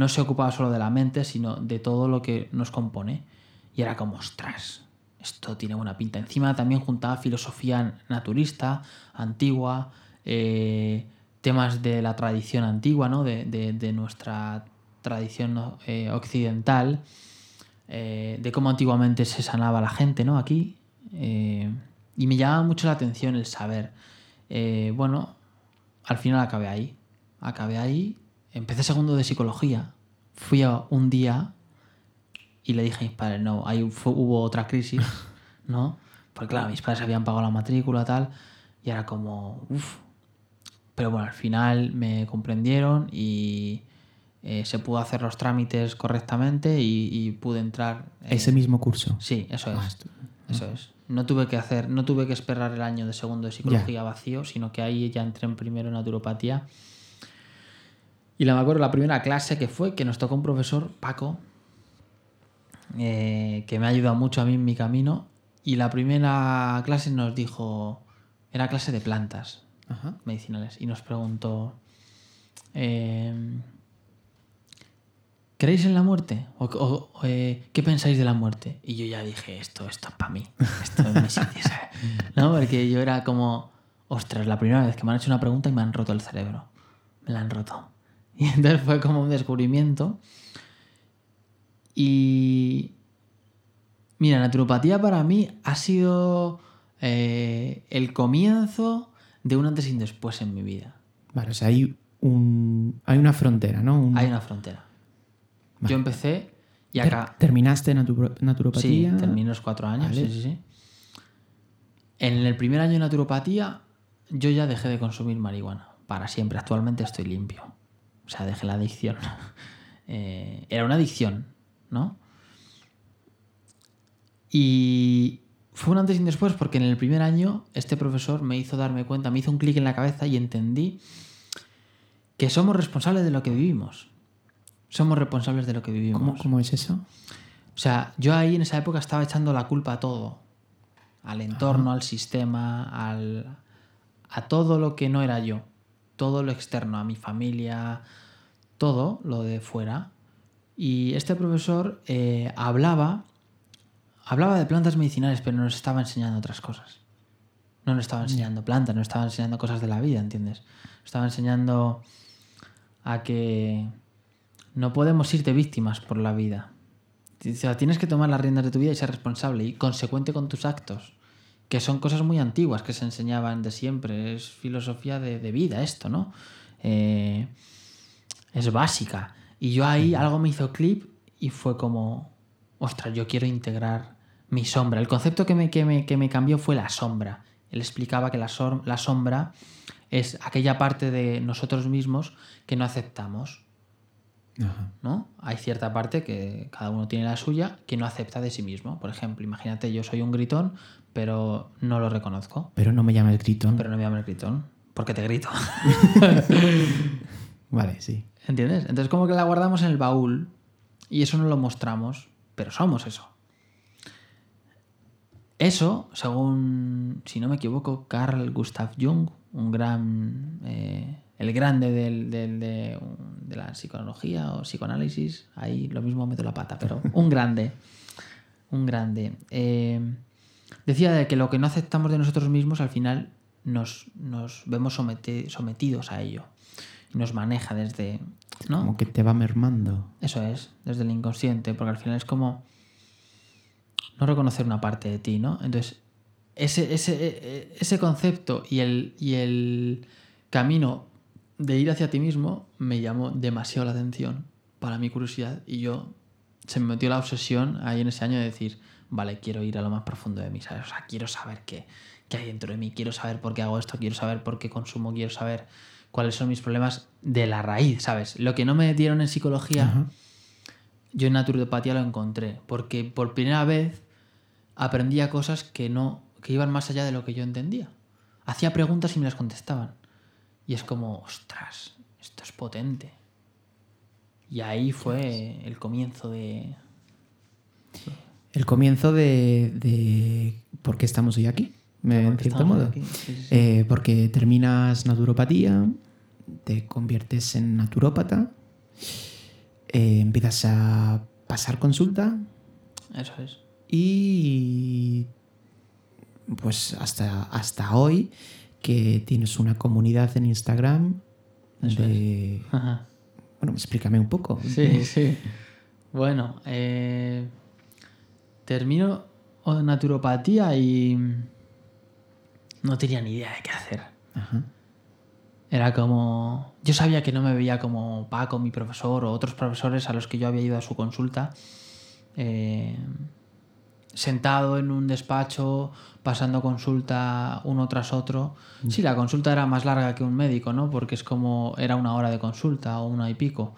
[SPEAKER 2] No se ocupaba solo de la mente, sino de todo lo que nos compone. Y era como, ostras, esto tiene buena pinta. Encima también juntaba filosofía naturista, antigua, eh, temas de la tradición antigua, ¿no? De, de- nuestra tradición eh, occidental, eh, de cómo antiguamente se sanaba la gente, ¿no? Aquí. y me llamaba mucho la atención el saber. Bueno, al final acabé ahí. Acabé ahí, empecé segundo de psicología. Fui a un día y le dije a mis padres, no, ahí fu- hubo otra crisis, ¿no? Porque claro, mis padres habían pagado la matrícula tal, y era como, uff. Pero bueno, al final me comprendieron y eh, se pudo hacer los trámites correctamente y, y pude entrar. eh,
[SPEAKER 1] Ese mismo curso.
[SPEAKER 2] Sí, eso es.
[SPEAKER 1] Ah, esto-
[SPEAKER 2] Eso es. No tuve que hacer, no tuve que esperar el año de segundo de psicología vacío, sino que ahí ya entré en primero en naturopatía. Y la me acuerdo la primera clase que fue que nos tocó un profesor, Paco, eh, que me ha ayudado mucho a mí en mi camino. Y la primera clase nos dijo, era clase de plantas
[SPEAKER 1] Ajá.
[SPEAKER 2] medicinales, y nos preguntó, eh, ¿creéis en la muerte? ¿O, eh, qué pensáis de la muerte? Y yo ya dije, esto, esto es para mí, esto es mi sitio, ¿sabes? ¿no? Porque yo era como, ostras, la primera vez que me han hecho una pregunta y me han roto el cerebro, me la han roto. Y entonces fue como un descubrimiento. Y mira, naturopatía para mí ha sido eh, el comienzo de un antes y un después en mi vida.
[SPEAKER 1] Vale, o sea, hay, un, hay una frontera, ¿no? Un-
[SPEAKER 2] Hay una frontera.
[SPEAKER 1] Vale.
[SPEAKER 2] Yo empecé y acá...
[SPEAKER 1] ¿Terminaste
[SPEAKER 2] Sí,
[SPEAKER 1] naturopatía?
[SPEAKER 2] terminé los cuatro años,
[SPEAKER 1] Vale.
[SPEAKER 2] sí, sí, sí. En el primer año de naturopatía yo ya dejé de consumir marihuana. Para siempre. Actualmente estoy limpio. O sea, dejé la adicción. Eh, era una adicción, ¿no? Y fue un antes y un después porque en el primer año este profesor me hizo darme cuenta, me hizo un clic en la cabeza y entendí que somos responsables de lo que vivimos. Somos responsables de lo que vivimos.
[SPEAKER 1] ¿Cómo, cómo es eso?
[SPEAKER 2] O sea, yo ahí en esa época estaba echando la culpa a todo. Al entorno, al sistema, al, a todo lo que no era yo. Todo lo externo, a mi familia, todo lo de fuera. Y este profesor eh, hablaba, hablaba de plantas medicinales, pero nos estaba enseñando otras cosas. No nos estaba enseñando plantas, nos estaba enseñando cosas de la vida, ¿entiendes? Nos estaba enseñando a que no podemos ir de víctimas por la vida. O sea, tienes que tomar las riendas de tu vida y ser responsable y consecuente con tus actos. Que son cosas muy antiguas que se enseñaban de siempre. Es filosofía de, de vida esto, ¿no? Eh, es básica. Y yo ahí algo me hizo clip y fue como, ostras, yo quiero integrar mi sombra. El concepto que me, que me, que me cambió fue la sombra. Él explicaba que la, la sombra es aquella parte de nosotros mismos que no aceptamos.
[SPEAKER 1] Ajá.
[SPEAKER 2] ¿no? Hay cierta parte que cada uno tiene la suya que no acepta de sí mismo. Por ejemplo, imagínate, yo soy un gritón, pero no lo reconozco.
[SPEAKER 1] Pero no me llames gritón.
[SPEAKER 2] Pero no me llamo el gritón, porque te grito.
[SPEAKER 1] Vale, sí.
[SPEAKER 2] ¿Entiendes? Entonces como que la guardamos en el baúl y eso no lo mostramos, pero somos eso. Eso, según, si no me equivoco, Carl Gustav Jung, un gran, eh, el grande del- del- de, de la psicología o psicoanálisis, ahí lo mismo meto la pata, pero un grande, un grande. eh, decía de que lo que no aceptamos de nosotros mismos al final nos, nos vemos somete- sometidos a ello. Y nos maneja desde... ¿no?
[SPEAKER 1] Como que te va mermando.
[SPEAKER 2] Eso es, desde el inconsciente, porque al final es como no reconocer una parte de ti, ¿no? Entonces, ese, ese, e- ese concepto y el, y el camino de ir hacia ti mismo me llamó demasiado la atención para mi curiosidad y yo se me metió la obsesión ahí en ese año de decir, vale, quiero ir a lo más profundo de mí, ¿sabes? O sea, quiero saber qué, qué hay dentro de mí, quiero saber por qué hago esto, quiero saber por qué consumo, quiero saber cuáles son mis problemas de la raíz, ¿sabes? Lo que no me dieron en psicología, yo en naturopatía lo encontré, porque por primera vez aprendía cosas que no que iban más allá de lo que yo entendía. Hacía preguntas y me las contestaban. Y es como, ostras, esto es potente. Y ahí fue el comienzo de...
[SPEAKER 1] El comienzo de, de por qué estamos hoy aquí, en cierto modo.
[SPEAKER 2] aquí. Sí, sí, sí.
[SPEAKER 1] Eh, porque terminas naturopatía, te conviertes en naturópata, eh, empiezas a pasar consulta
[SPEAKER 2] Eso es.
[SPEAKER 1] y pues hasta, hasta hoy que tienes una comunidad en Instagram
[SPEAKER 2] Eso
[SPEAKER 1] de...
[SPEAKER 2] Ajá.
[SPEAKER 1] Bueno, explícame un poco.
[SPEAKER 2] Sí, sí. Bueno, eh, termino o- naturopatía y no tenía ni idea de qué hacer.
[SPEAKER 1] Ajá.
[SPEAKER 2] Era como... Yo sabía que no me veía como Paco, mi profesor, o otros profesores a los que yo había ido a su consulta, eh, sentado en un despacho, pasando consulta uno tras otro. Sí, la consulta era más larga que un médico, ¿no? Porque es como... Era una hora de consulta o una y pico.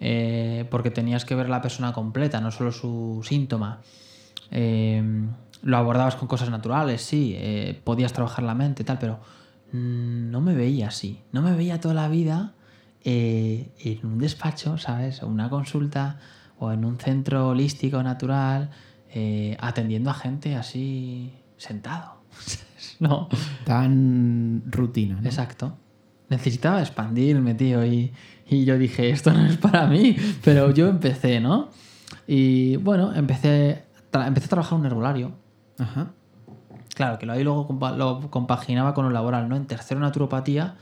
[SPEAKER 2] Eh, porque tenías que ver a la persona completa, no solo su síntoma. Eh, lo abordabas con cosas naturales, sí, eh, podías trabajar la mente y tal, pero mm, no me veía así. No me veía toda la vida eh, en un despacho, ¿sabes? O una consulta o en un centro holístico natural, eh, atendiendo a gente así sentado. no.
[SPEAKER 1] Tan rutina. ¿no?
[SPEAKER 2] Exacto. Necesitaba expandirme, tío, y, y yo dije, esto no es para mí, pero yo empecé, ¿no? Y bueno, empecé, empecé a trabajar en un herbolario.
[SPEAKER 1] Ajá.
[SPEAKER 2] Claro, que lo ahí luego compa- lo compaginaba con lo laboral, ¿no? En tercero naturopatía,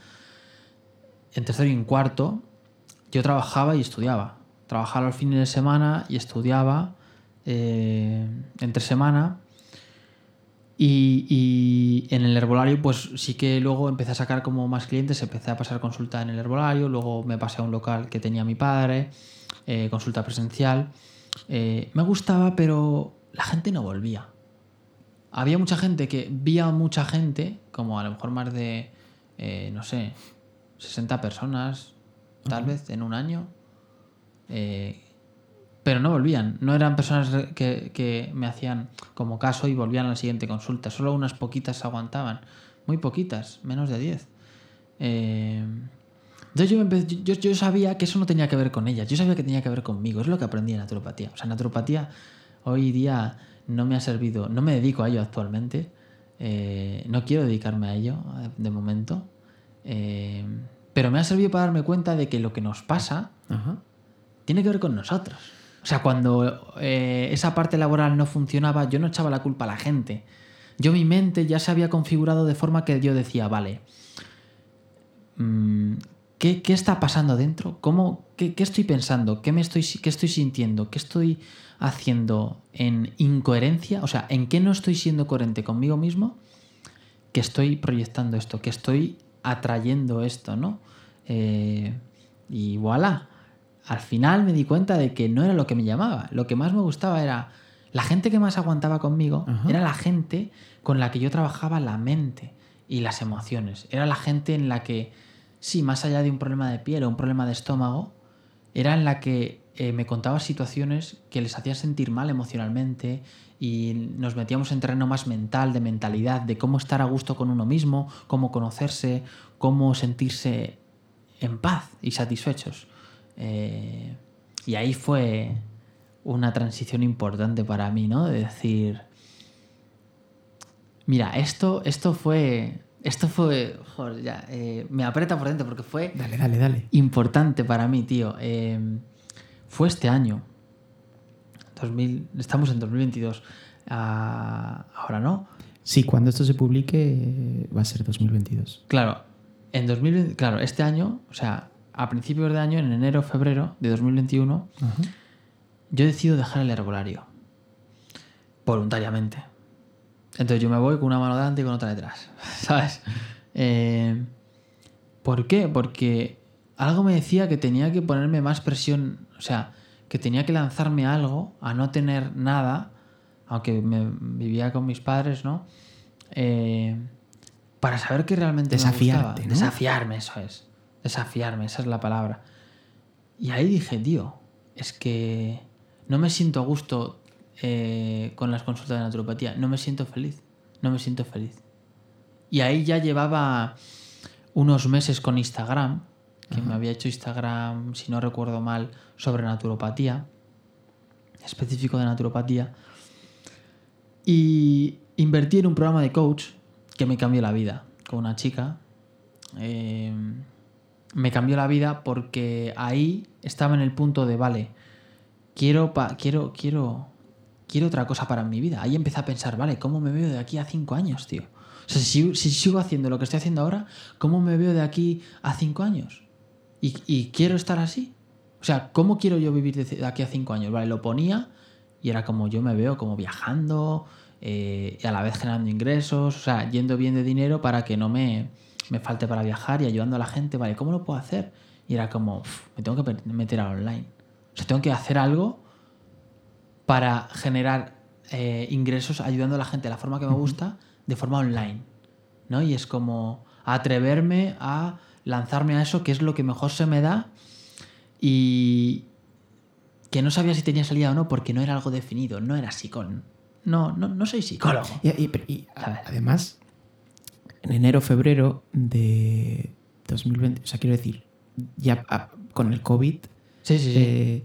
[SPEAKER 2] en tercero y en cuarto, yo trabajaba y estudiaba. Trabajaba los fines de semana y estudiaba eh, entre semana. Y, y en el herbolario, pues sí que luego empecé a sacar como más clientes, empecé a pasar consulta en el herbolario, luego me pasé a un local que tenía mi padre, eh, consulta presencial. Eh, me gustaba, pero la gente no volvía había mucha gente que vía a mucha gente, como a lo mejor más de, eh, no sé, 60 personas, tal vez, en un año. eh, pero no volvían. No eran personas que, que me hacían como caso y volvían a la siguiente consulta. Solo unas poquitas aguantaban. Muy poquitas, menos de 10. Eh, entonces yo, yo, yo sabía que eso no tenía que ver con ellas. Yo sabía que tenía que ver conmigo. Es lo que aprendí en naturopatía. O sea, naturopatía hoy día no me ha servido, no me dedico a ello actualmente. eh, no quiero dedicarme a ello eh, de momento. eh, pero me ha servido para darme cuenta de que lo que nos pasa
[SPEAKER 1] Ajá.
[SPEAKER 2] tiene que ver con nosotros. O sea, cuando eh, esa parte laboral no funcionaba, yo no echaba la culpa a la gente. Yo mi mente ya se había configurado de forma que yo decía, vale, mm, ¿qué, qué está pasando dentro? ¿Cómo, qué, qué estoy pensando? ¿Qué, me estoy, ¿Qué estoy sintiendo? ¿Qué estoy haciendo en incoherencia? O sea, ¿en qué no estoy siendo coherente conmigo mismo? Que estoy proyectando esto, que estoy atrayendo esto, ¿no? Eh, y voilà. Al final me di cuenta de que no era lo que me llamaba. Lo que más me gustaba era la gente que más aguantaba conmigo,
[SPEAKER 1] Ajá.
[SPEAKER 2] era la gente con la que yo trabajaba la mente y las emociones. Era la gente en la que, sí, más allá de un problema de piel o un problema de estómago, era en la que eh, me contaba situaciones que les hacía sentir mal emocionalmente y nos metíamos en terreno más mental, de mentalidad, de cómo estar a gusto con uno mismo, cómo conocerse, cómo sentirse en paz y satisfechos. Eh, y ahí fue una transición importante para mí, ¿no? De decir, mira, esto, esto fue, esto fue, joder, ya, eh, me aprieta por dentro porque fue
[SPEAKER 1] Dale, dale, dale.
[SPEAKER 2] importante para mí, tío. Eh, fue este año. 2000, estamos en 2022. Ah, ahora no.
[SPEAKER 1] Sí, cuando esto se publique va a ser 2022.
[SPEAKER 2] Claro, en 2020, claro, este año, o sea, a principios de año, en enero, febrero de 2021,
[SPEAKER 1] Ajá.
[SPEAKER 2] yo decido dejar el herbolario. Voluntariamente. Entonces yo me voy con una mano delante y con otra detrás. ¿Sabes? Eh, ¿Por qué? Porque algo me decía que tenía que ponerme más presión. O sea, que tenía que lanzarme a algo, a no tener nada, aunque me vivía con mis padres, ¿no? Eh, para saber que realmente me
[SPEAKER 1] Desafiarte,
[SPEAKER 2] gustaba.
[SPEAKER 1] ¿no?
[SPEAKER 2] Desafiarme, eso es. Desafiarme, esa es la palabra. Y ahí dije, tío, es que no me siento a gusto eh, con las consultas de naturopatía. No me siento feliz. No me siento feliz. Y ahí ya llevaba unos meses con Instagram, que me había hecho Instagram, si no recuerdo mal, sobre naturopatía, específico de naturopatía. Y invertí en un programa de coach que me cambió la vida con una chica. Eh, me cambió la vida porque ahí estaba en el punto de, vale, quiero, pa- quiero, quiero, quiero otra cosa para mi vida. Ahí empecé a pensar, vale, ¿cómo me veo de aquí a cinco años, tío? O sea, si, si sigo haciendo lo que estoy haciendo ahora, ¿cómo me veo de aquí a cinco años? Y, quiero estar así. O sea, ¿cómo quiero yo vivir de aquí a cinco años? Vale, lo ponía y era como yo me veo como viajando eh, y a la vez generando ingresos, o sea, yendo bien de dinero para que no me me falte para viajar y ayudando a la gente, vale, ¿cómo lo puedo hacer? Y era como, "Uf, me tengo que meter al online. O sea, tengo que hacer algo para generar eh, ingresos ayudando a la gente de la forma que me gusta, de forma online. ¿no? Y es como atreverme a lanzarme a eso, que es lo que mejor se me da y que no sabía si tenía salida o no porque no era algo definido, no era psicólogo. No, no, no soy psicólogo.
[SPEAKER 1] Y, a- además, en enero, febrero de 2020, o sea, quiero decir, ya con el COVID,
[SPEAKER 2] Sí, sí, sí.
[SPEAKER 1] eh,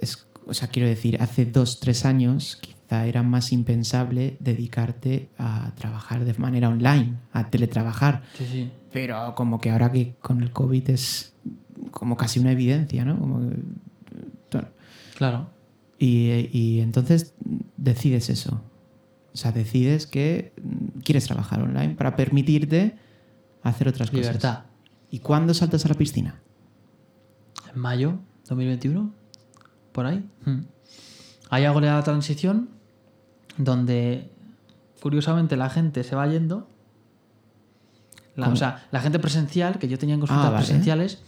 [SPEAKER 1] es- o sea, quiero decir, hace dos, tres años quizá era más impensable dedicarte a trabajar de manera online, a teletrabajar.
[SPEAKER 2] sí, sí.
[SPEAKER 1] Pero como que ahora que con el COVID es como casi una evidencia, ¿no? Como que-
[SPEAKER 2] Claro.
[SPEAKER 1] y, y entonces decides eso. O sea, decides que quieres trabajar online para permitirte hacer otras cosas.
[SPEAKER 2] Libertad.
[SPEAKER 1] ¿Y cuándo saltas a la piscina?
[SPEAKER 2] En mayo 2021, por ahí. Mm. Ahí hago la transición donde, curiosamente, la gente se va yendo. La- o sea, la gente presencial, que yo tenía en consultas
[SPEAKER 1] Ah, vale.
[SPEAKER 2] presenciales,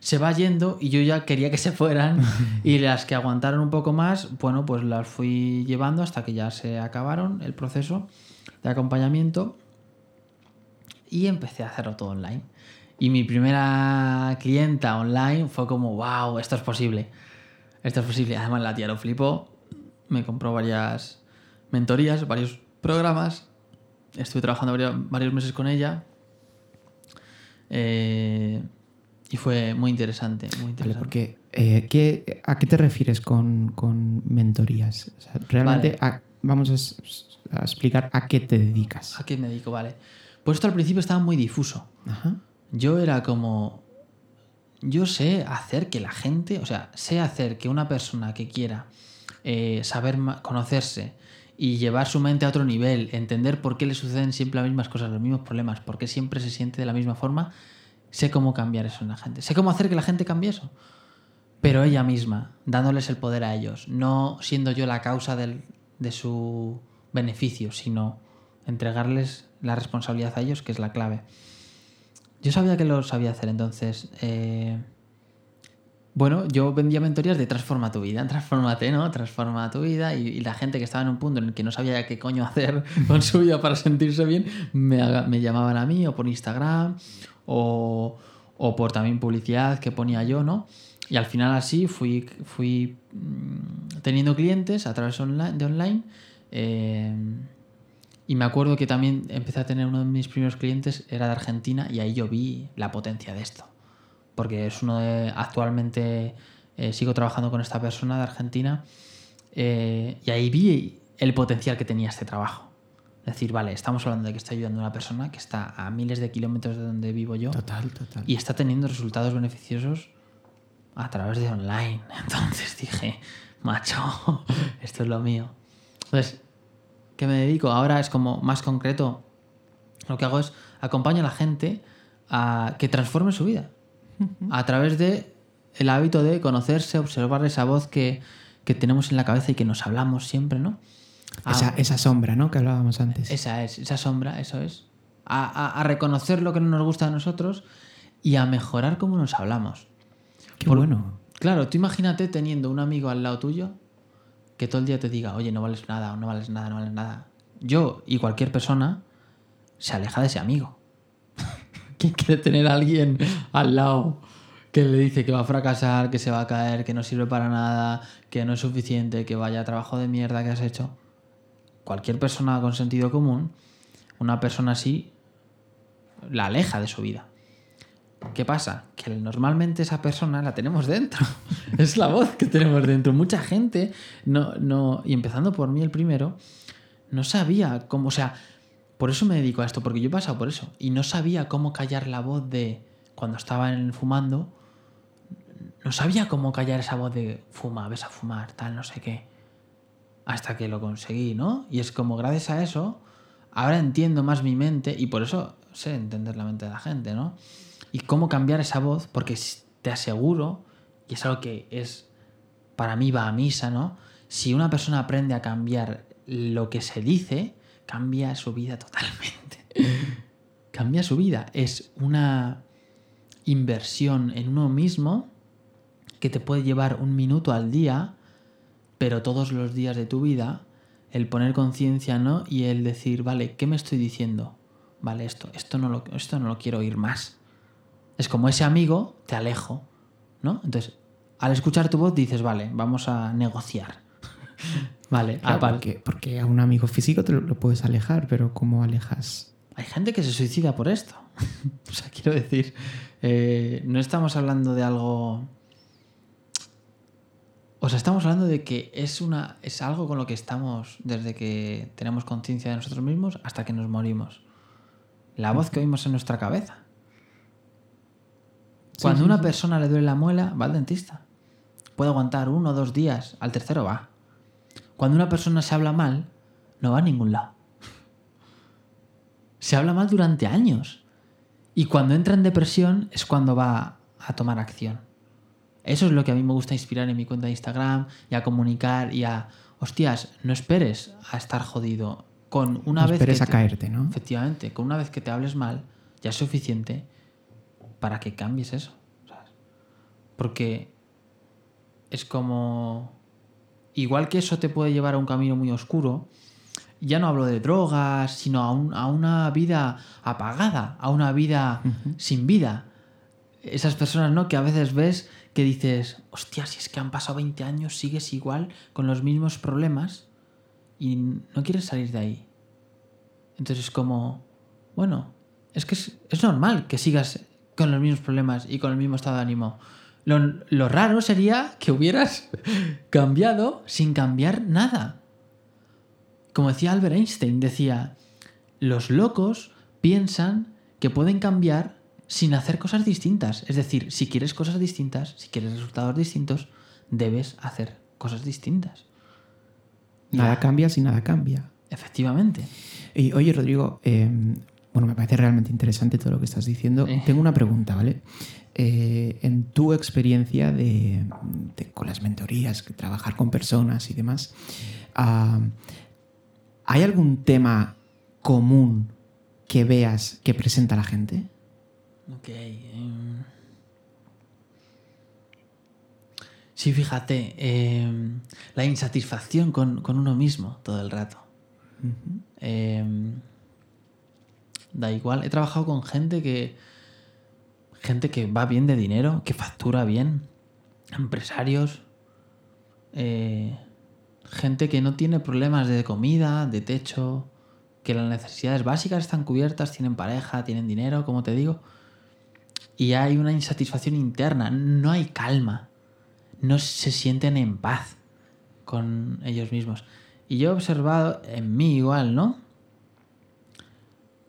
[SPEAKER 2] se va yendo y yo ya quería que se fueran. y las que aguantaron un poco más, bueno, pues las fui llevando hasta que ya se acabaron el proceso de acompañamiento y empecé a hacerlo todo online. Y mi primera clienta online fue como, wow, esto es posible. Esto es posible. Además, la tía lo flipó. Me compró varias mentorías, varios programas. Estuve trabajando varios, varios meses con ella. Eh, y fue muy interesante. Muy
[SPEAKER 1] Vale,
[SPEAKER 2] interesante.
[SPEAKER 1] porque eh, ¿qué- ¿a qué te refieres con, con mentorías? O sea, realmente
[SPEAKER 2] Vale.
[SPEAKER 1] a- vamos a, explicar a qué te dedicas.
[SPEAKER 2] ¿A qué me dedico? Vale. Pues esto al principio estaba muy difuso.
[SPEAKER 1] Ajá.
[SPEAKER 2] Yo era como. Yo sé hacer que la gente, o sea, sé hacer que una persona que quiera eh, saber conocerse y llevar su mente a otro nivel, entender por qué le suceden siempre las mismas cosas, los mismos problemas, por qué siempre se siente de la misma forma, sé cómo cambiar eso en la gente. Sé cómo hacer que la gente cambie eso. Pero ella misma, dándoles el poder a ellos, no siendo yo la causa de su beneficio, sino entregarles la responsabilidad a ellos, que es la clave. Yo sabía que lo sabía hacer, entonces. eh, bueno, yo vendía mentorías de transforma tu vida, transfórmate, ¿no? Transforma tu vida. Y, la gente que estaba en un punto en el que no sabía qué coño hacer con su vida para sentirse bien, me, llamaban a mí o por Instagram o, o por también publicidad que ponía yo, ¿no? Y al final así fui, fui mm, teniendo clientes a través de online. eh, y me acuerdo que también empecé a tener uno de mis primeros clientes, era de Argentina, y ahí yo vi la potencia de esto. Porque es uno de. Actualmente eh, sigo trabajando con esta persona de Argentina, eh, y ahí vi el potencial que tenía este trabajo. Es decir, vale, estamos hablando de que estoy ayudando a una persona que está a miles de kilómetros de donde vivo yo
[SPEAKER 1] Total, total.
[SPEAKER 2] y está teniendo resultados beneficiosos a través de online. Entonces dije, macho, esto es lo mío. Entonces, ¿qué me dedico? Ahora es como más concreto. Lo que hago es acompaño a la gente a que transforme su vida a través de el hábito de conocerse, observar esa voz que, que tenemos en la cabeza y que nos hablamos siempre, ¿no? A-
[SPEAKER 1] esa, esa sombra, ¿no? Que hablábamos antes.
[SPEAKER 2] esa es, esa sombra, eso es. A, a- a reconocer lo que no nos gusta de nosotros y a mejorar cómo nos hablamos.
[SPEAKER 1] Qué
[SPEAKER 2] por-
[SPEAKER 1] bueno.
[SPEAKER 2] Claro, tú imagínate teniendo un amigo al lado tuyo que todo el día te diga, oye, no vales nada, no vales nada, no vales nada. Yo y cualquier persona se aleja de ese amigo. ¿Quién quiere tener a alguien al lado que le dice que va a fracasar, que se va a caer, que no sirve para nada, que no es suficiente, que vaya trabajo de mierda que has hecho? Cualquier persona con sentido común, una persona así, la aleja de su vida. ¿Qué pasa? Que normalmente esa persona la tenemos dentro. es la voz que tenemos dentro. Mucha gente, no, no, y empezando por mí el primero, no sabía cómo, o sea, por eso me dedico a esto, porque yo he pasado por eso. Y no sabía cómo callar la voz de cuando estaba fumando. No sabía cómo callar esa voz de fuma, ves a fumar, tal, no sé qué. Hasta que lo conseguí, ¿no? Y es como gracias a eso, ahora entiendo más mi mente y por eso sé entender la mente de la gente, ¿no? Y cómo cambiar esa voz, porque te aseguro, y es algo que es, para mí va a misa, ¿no? Si una persona aprende a cambiar lo que se dice, cambia su vida totalmente. cambia su vida. Es una inversión en uno mismo que te puede llevar un minuto al día, pero todos los días de tu vida, el poner conciencia, ¿no? Y el decir, vale, ¿qué me estoy diciendo? Vale, esto, esto no lo, esto no lo quiero oír más. Es como ese amigo, te alejo, ¿no? Entonces, al escuchar tu voz dices, vale, vamos a negociar. vale,
[SPEAKER 1] Claro, porque, porque a un amigo físico te lo, lo puedes alejar, pero ¿cómo alejas?
[SPEAKER 2] Hay gente que se suicida por esto. o sea, quiero decir, eh, no estamos hablando de algo... O sea, estamos hablando de que es, una, es algo con lo que estamos desde que tenemos conciencia de nosotros mismos hasta que nos morimos. La voz que oímos en nuestra cabeza. Cuando una persona le duele la muela, va al dentista. Puede aguantar uno o dos días, al tercero va. Cuando una persona se habla mal, no va a ningún lado. Se habla mal durante años. Y cuando entra en depresión es cuando va a tomar acción. Eso es lo que a mí me gusta inspirar en mi cuenta de Instagram y a comunicar y a... Hostias, no esperes a estar jodido. Con una
[SPEAKER 1] No
[SPEAKER 2] vez
[SPEAKER 1] esperes
[SPEAKER 2] que
[SPEAKER 1] a
[SPEAKER 2] te-
[SPEAKER 1] caerte, ¿no?
[SPEAKER 2] Efectivamente, con una vez que te hables mal, ya es suficiente para que cambies eso. ¿sabes? Porque es como... Igual que eso te puede llevar a un camino muy oscuro, ya no hablo de drogas, sino a, un- a una vida apagada, a una vida sin vida. Esas personas, ¿no? Que a veces ves que dices, hostia, si es que han pasado 20 años, sigues igual, con los mismos problemas, y no quieres salir de ahí. Entonces es como, bueno, es que es, es normal que sigas con los mismos problemas y con el mismo estado de ánimo. Lo, lo raro sería que hubieras cambiado sin cambiar nada. Como decía Albert Einstein, decía, los locos piensan que pueden cambiar sin hacer cosas distintas. Es decir, si quieres cosas distintas, si quieres resultados distintos, debes hacer cosas distintas.
[SPEAKER 1] Nada cambia si nada cambia.
[SPEAKER 2] Efectivamente.
[SPEAKER 1] Y oye, Rodrigo, eh, bueno, me parece realmente interesante todo lo que estás diciendo.
[SPEAKER 2] Eh.
[SPEAKER 1] Tengo una pregunta, ¿vale? Eh, en tu experiencia de, de- con las mentorías, trabajar con personas y demás, ah, ¿hay algún tema común que veas que presenta la gente?
[SPEAKER 2] Ok. em. Sí, fíjate, em, la insatisfacción con, con uno mismo todo el rato. Em, da igual, he trabajado con gente que. Gente que va bien de dinero, que factura bien, empresarios, eh, gente que no tiene problemas de comida, de techo, que las necesidades básicas están cubiertas, tienen pareja, tienen dinero, como te digo, y hay una insatisfacción interna, no hay calma, no se sienten en paz con ellos mismos. Y yo he observado en mí igual, ¿no?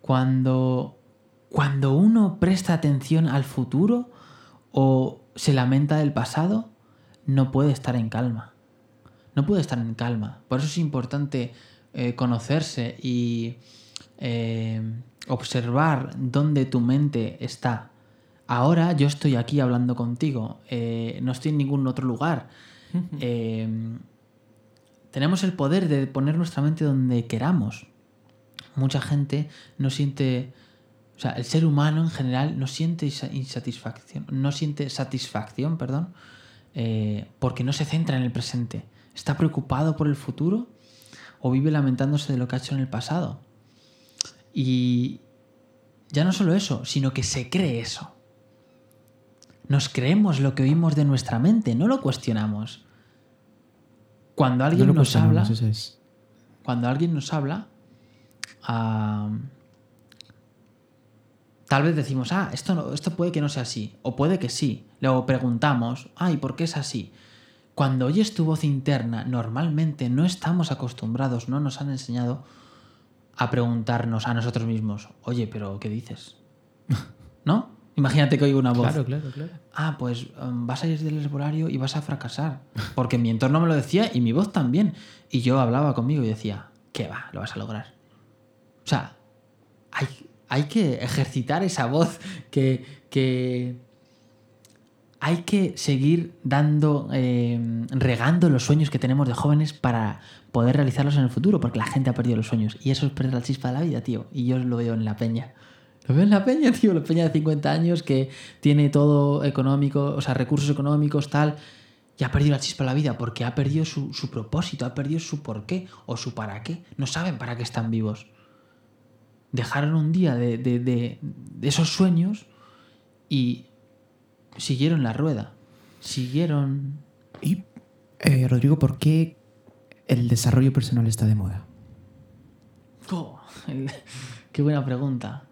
[SPEAKER 2] Cuando, cuando uno presta atención al futuro o se lamenta del pasado, no puede estar en calma. No puede estar en calma. Por eso es importante eh, conocerse y eh, observar dónde tu mente está. Ahora yo estoy aquí hablando contigo, eh, no estoy en ningún otro lugar. Tenemos el poder de poner nuestra mente donde queramos. Mucha gente no siente, o sea, el ser humano en general no siente insatisfacción, no siente satisfacción, perdón, eh, porque no se centra en el presente. Está preocupado por el futuro o vive lamentándose de lo que ha hecho en el pasado. Y ya no solo eso, sino que se cree eso. Nos creemos lo que oímos de nuestra mente, no lo cuestionamos. Cuando alguien
[SPEAKER 1] No lo
[SPEAKER 2] nos habla,
[SPEAKER 1] es.
[SPEAKER 2] cuando alguien nos habla, tal vez decimos, ah, esto, no- esto puede que no sea así, o puede que sí. Luego preguntamos, ah, ¿y por qué es así? Cuando oyes tu voz interna, normalmente no estamos acostumbrados, no nos han enseñado a preguntarnos a nosotros mismos, oye, pero ¿qué dices? ¿No? Imagínate que oigo una voz.
[SPEAKER 1] Claro, claro, claro.
[SPEAKER 2] Ah, pues um, vas a ir del herbolario y vas a fracasar. Porque mi entorno me lo decía y mi voz también. Y yo hablaba conmigo y decía, ¿qué va? Lo vas a lograr. O sea, hay, hay que ejercitar esa voz que, que hay que seguir dando, eh, regando los sueños que tenemos de jóvenes para poder realizarlos en el futuro, porque la gente ha perdido los sueños. Y eso es perder la chispa de la vida, tío. Y yo lo veo en la peña. Lo veo en la peña, tío, la peña de 50 años que tiene todo económico, o sea, recursos económicos, tal, y ha perdido la chispa de la vida porque ha perdido su, su propósito, ha perdido su por qué o su para qué. No saben para qué están vivos. Dejaron un día de, de- de- de esos sueños y siguieron la rueda. Siguieron
[SPEAKER 1] Y, eh, Rodrigo, ¿por qué el desarrollo personal está de moda?
[SPEAKER 2] Oh, el- qué buena pregunta.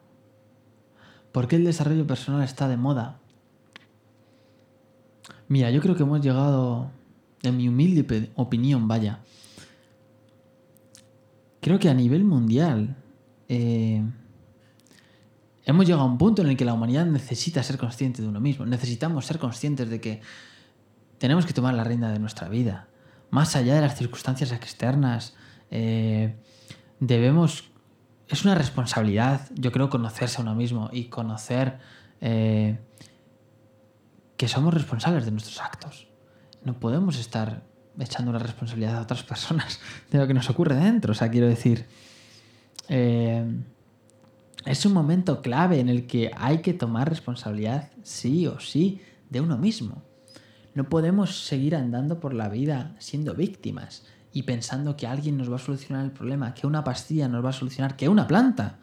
[SPEAKER 2] ¿Por qué el desarrollo personal está de moda? Mira, yo creo que hemos llegado, en mi humilde opinión, vaya, creo que a nivel mundial eh, hemos llegado a un punto en el que la humanidad necesita ser consciente de uno mismo. Necesitamos ser conscientes de que tenemos que tomar la rienda de nuestra vida. Más allá de las circunstancias externas, eh, debemos... Es una responsabilidad, yo creo, conocerse a uno mismo y conocer eh, que somos responsables de nuestros actos. No podemos estar echando una responsabilidad a otras personas de lo que nos ocurre dentro. O sea, quiero decir, eh, es un momento clave en el que hay que tomar responsabilidad sí o sí de uno mismo. No podemos seguir andando por la vida siendo víctimas y pensando que alguien nos va a solucionar el problema, que una pastilla nos va a solucionar, que una planta.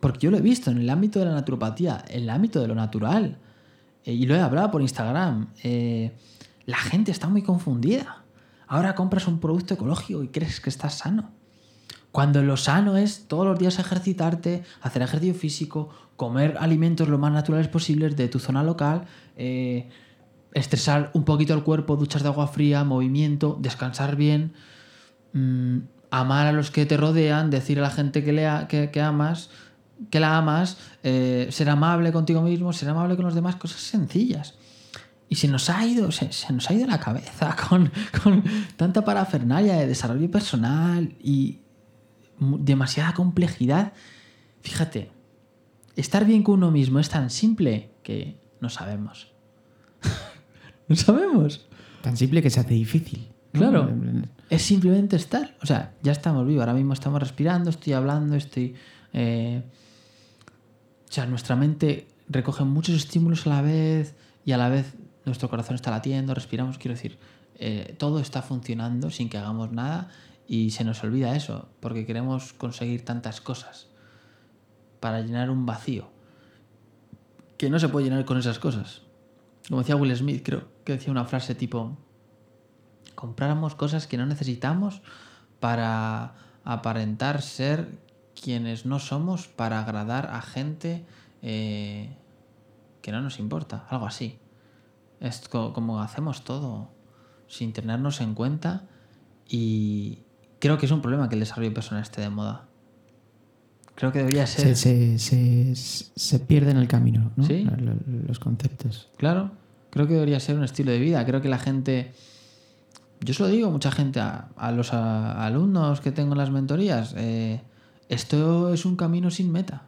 [SPEAKER 2] Porque yo lo he visto en el ámbito de la naturopatía, en el ámbito de lo natural. Eh, y lo he hablado por Instagram. eh, la gente está muy confundida. Ahora compras un producto ecológico y crees que estás sano. Cuando lo sano es todos los días ejercitarte, hacer ejercicio físico, comer alimentos lo más naturales posibles de tu zona local, eh, estresar un poquito el cuerpo, duchas de agua fría, movimiento, descansar bien, mm, amar a los que te rodean, decir a la gente que, le a- que, amas, que la amas, eh, ser amable contigo mismo, ser amable con los demás, cosas sencillas. Y se nos ha ido, se, nos ha ido la cabeza con, tanta parafernalia de desarrollo personal y demasiada complejidad. Fíjate, estar bien con uno mismo es tan simple que no sabemos. no sabemos.
[SPEAKER 1] Tan simple que se hace difícil. ¿no?
[SPEAKER 2] Claro. Es simplemente estar. O sea, ya estamos vivos. Ahora mismo estamos respirando, estoy hablando, estoy. eh, O sea, nuestra mente recoge muchos estímulos a la vez y a la vez nuestro corazón está latiendo, respiramos. Quiero decir, eh, todo está funcionando sin que hagamos nada y se nos olvida eso porque queremos conseguir tantas cosas para llenar un vacío que no se puede llenar con esas cosas. Como decía Will Smith, creo que decía una frase tipo compráramos cosas que no necesitamos para aparentar ser quienes no somos para agradar a gente eh, que no nos importa, algo así. Es co- como hacemos todo sin tenernos en cuenta y creo que es un problema que el desarrollo personal esté de moda. Creo que debería ser...
[SPEAKER 1] Se, se, se, se pierde en el camino, ¿no?
[SPEAKER 2] Sí.
[SPEAKER 1] Lo- lo- Los conceptos.
[SPEAKER 2] Claro, creo que debería ser un estilo de vida. Creo que la gente. Yo se lo digo a mucha gente, a, a los a- alumnos que tengo en las mentorías. eh, esto es un camino sin meta.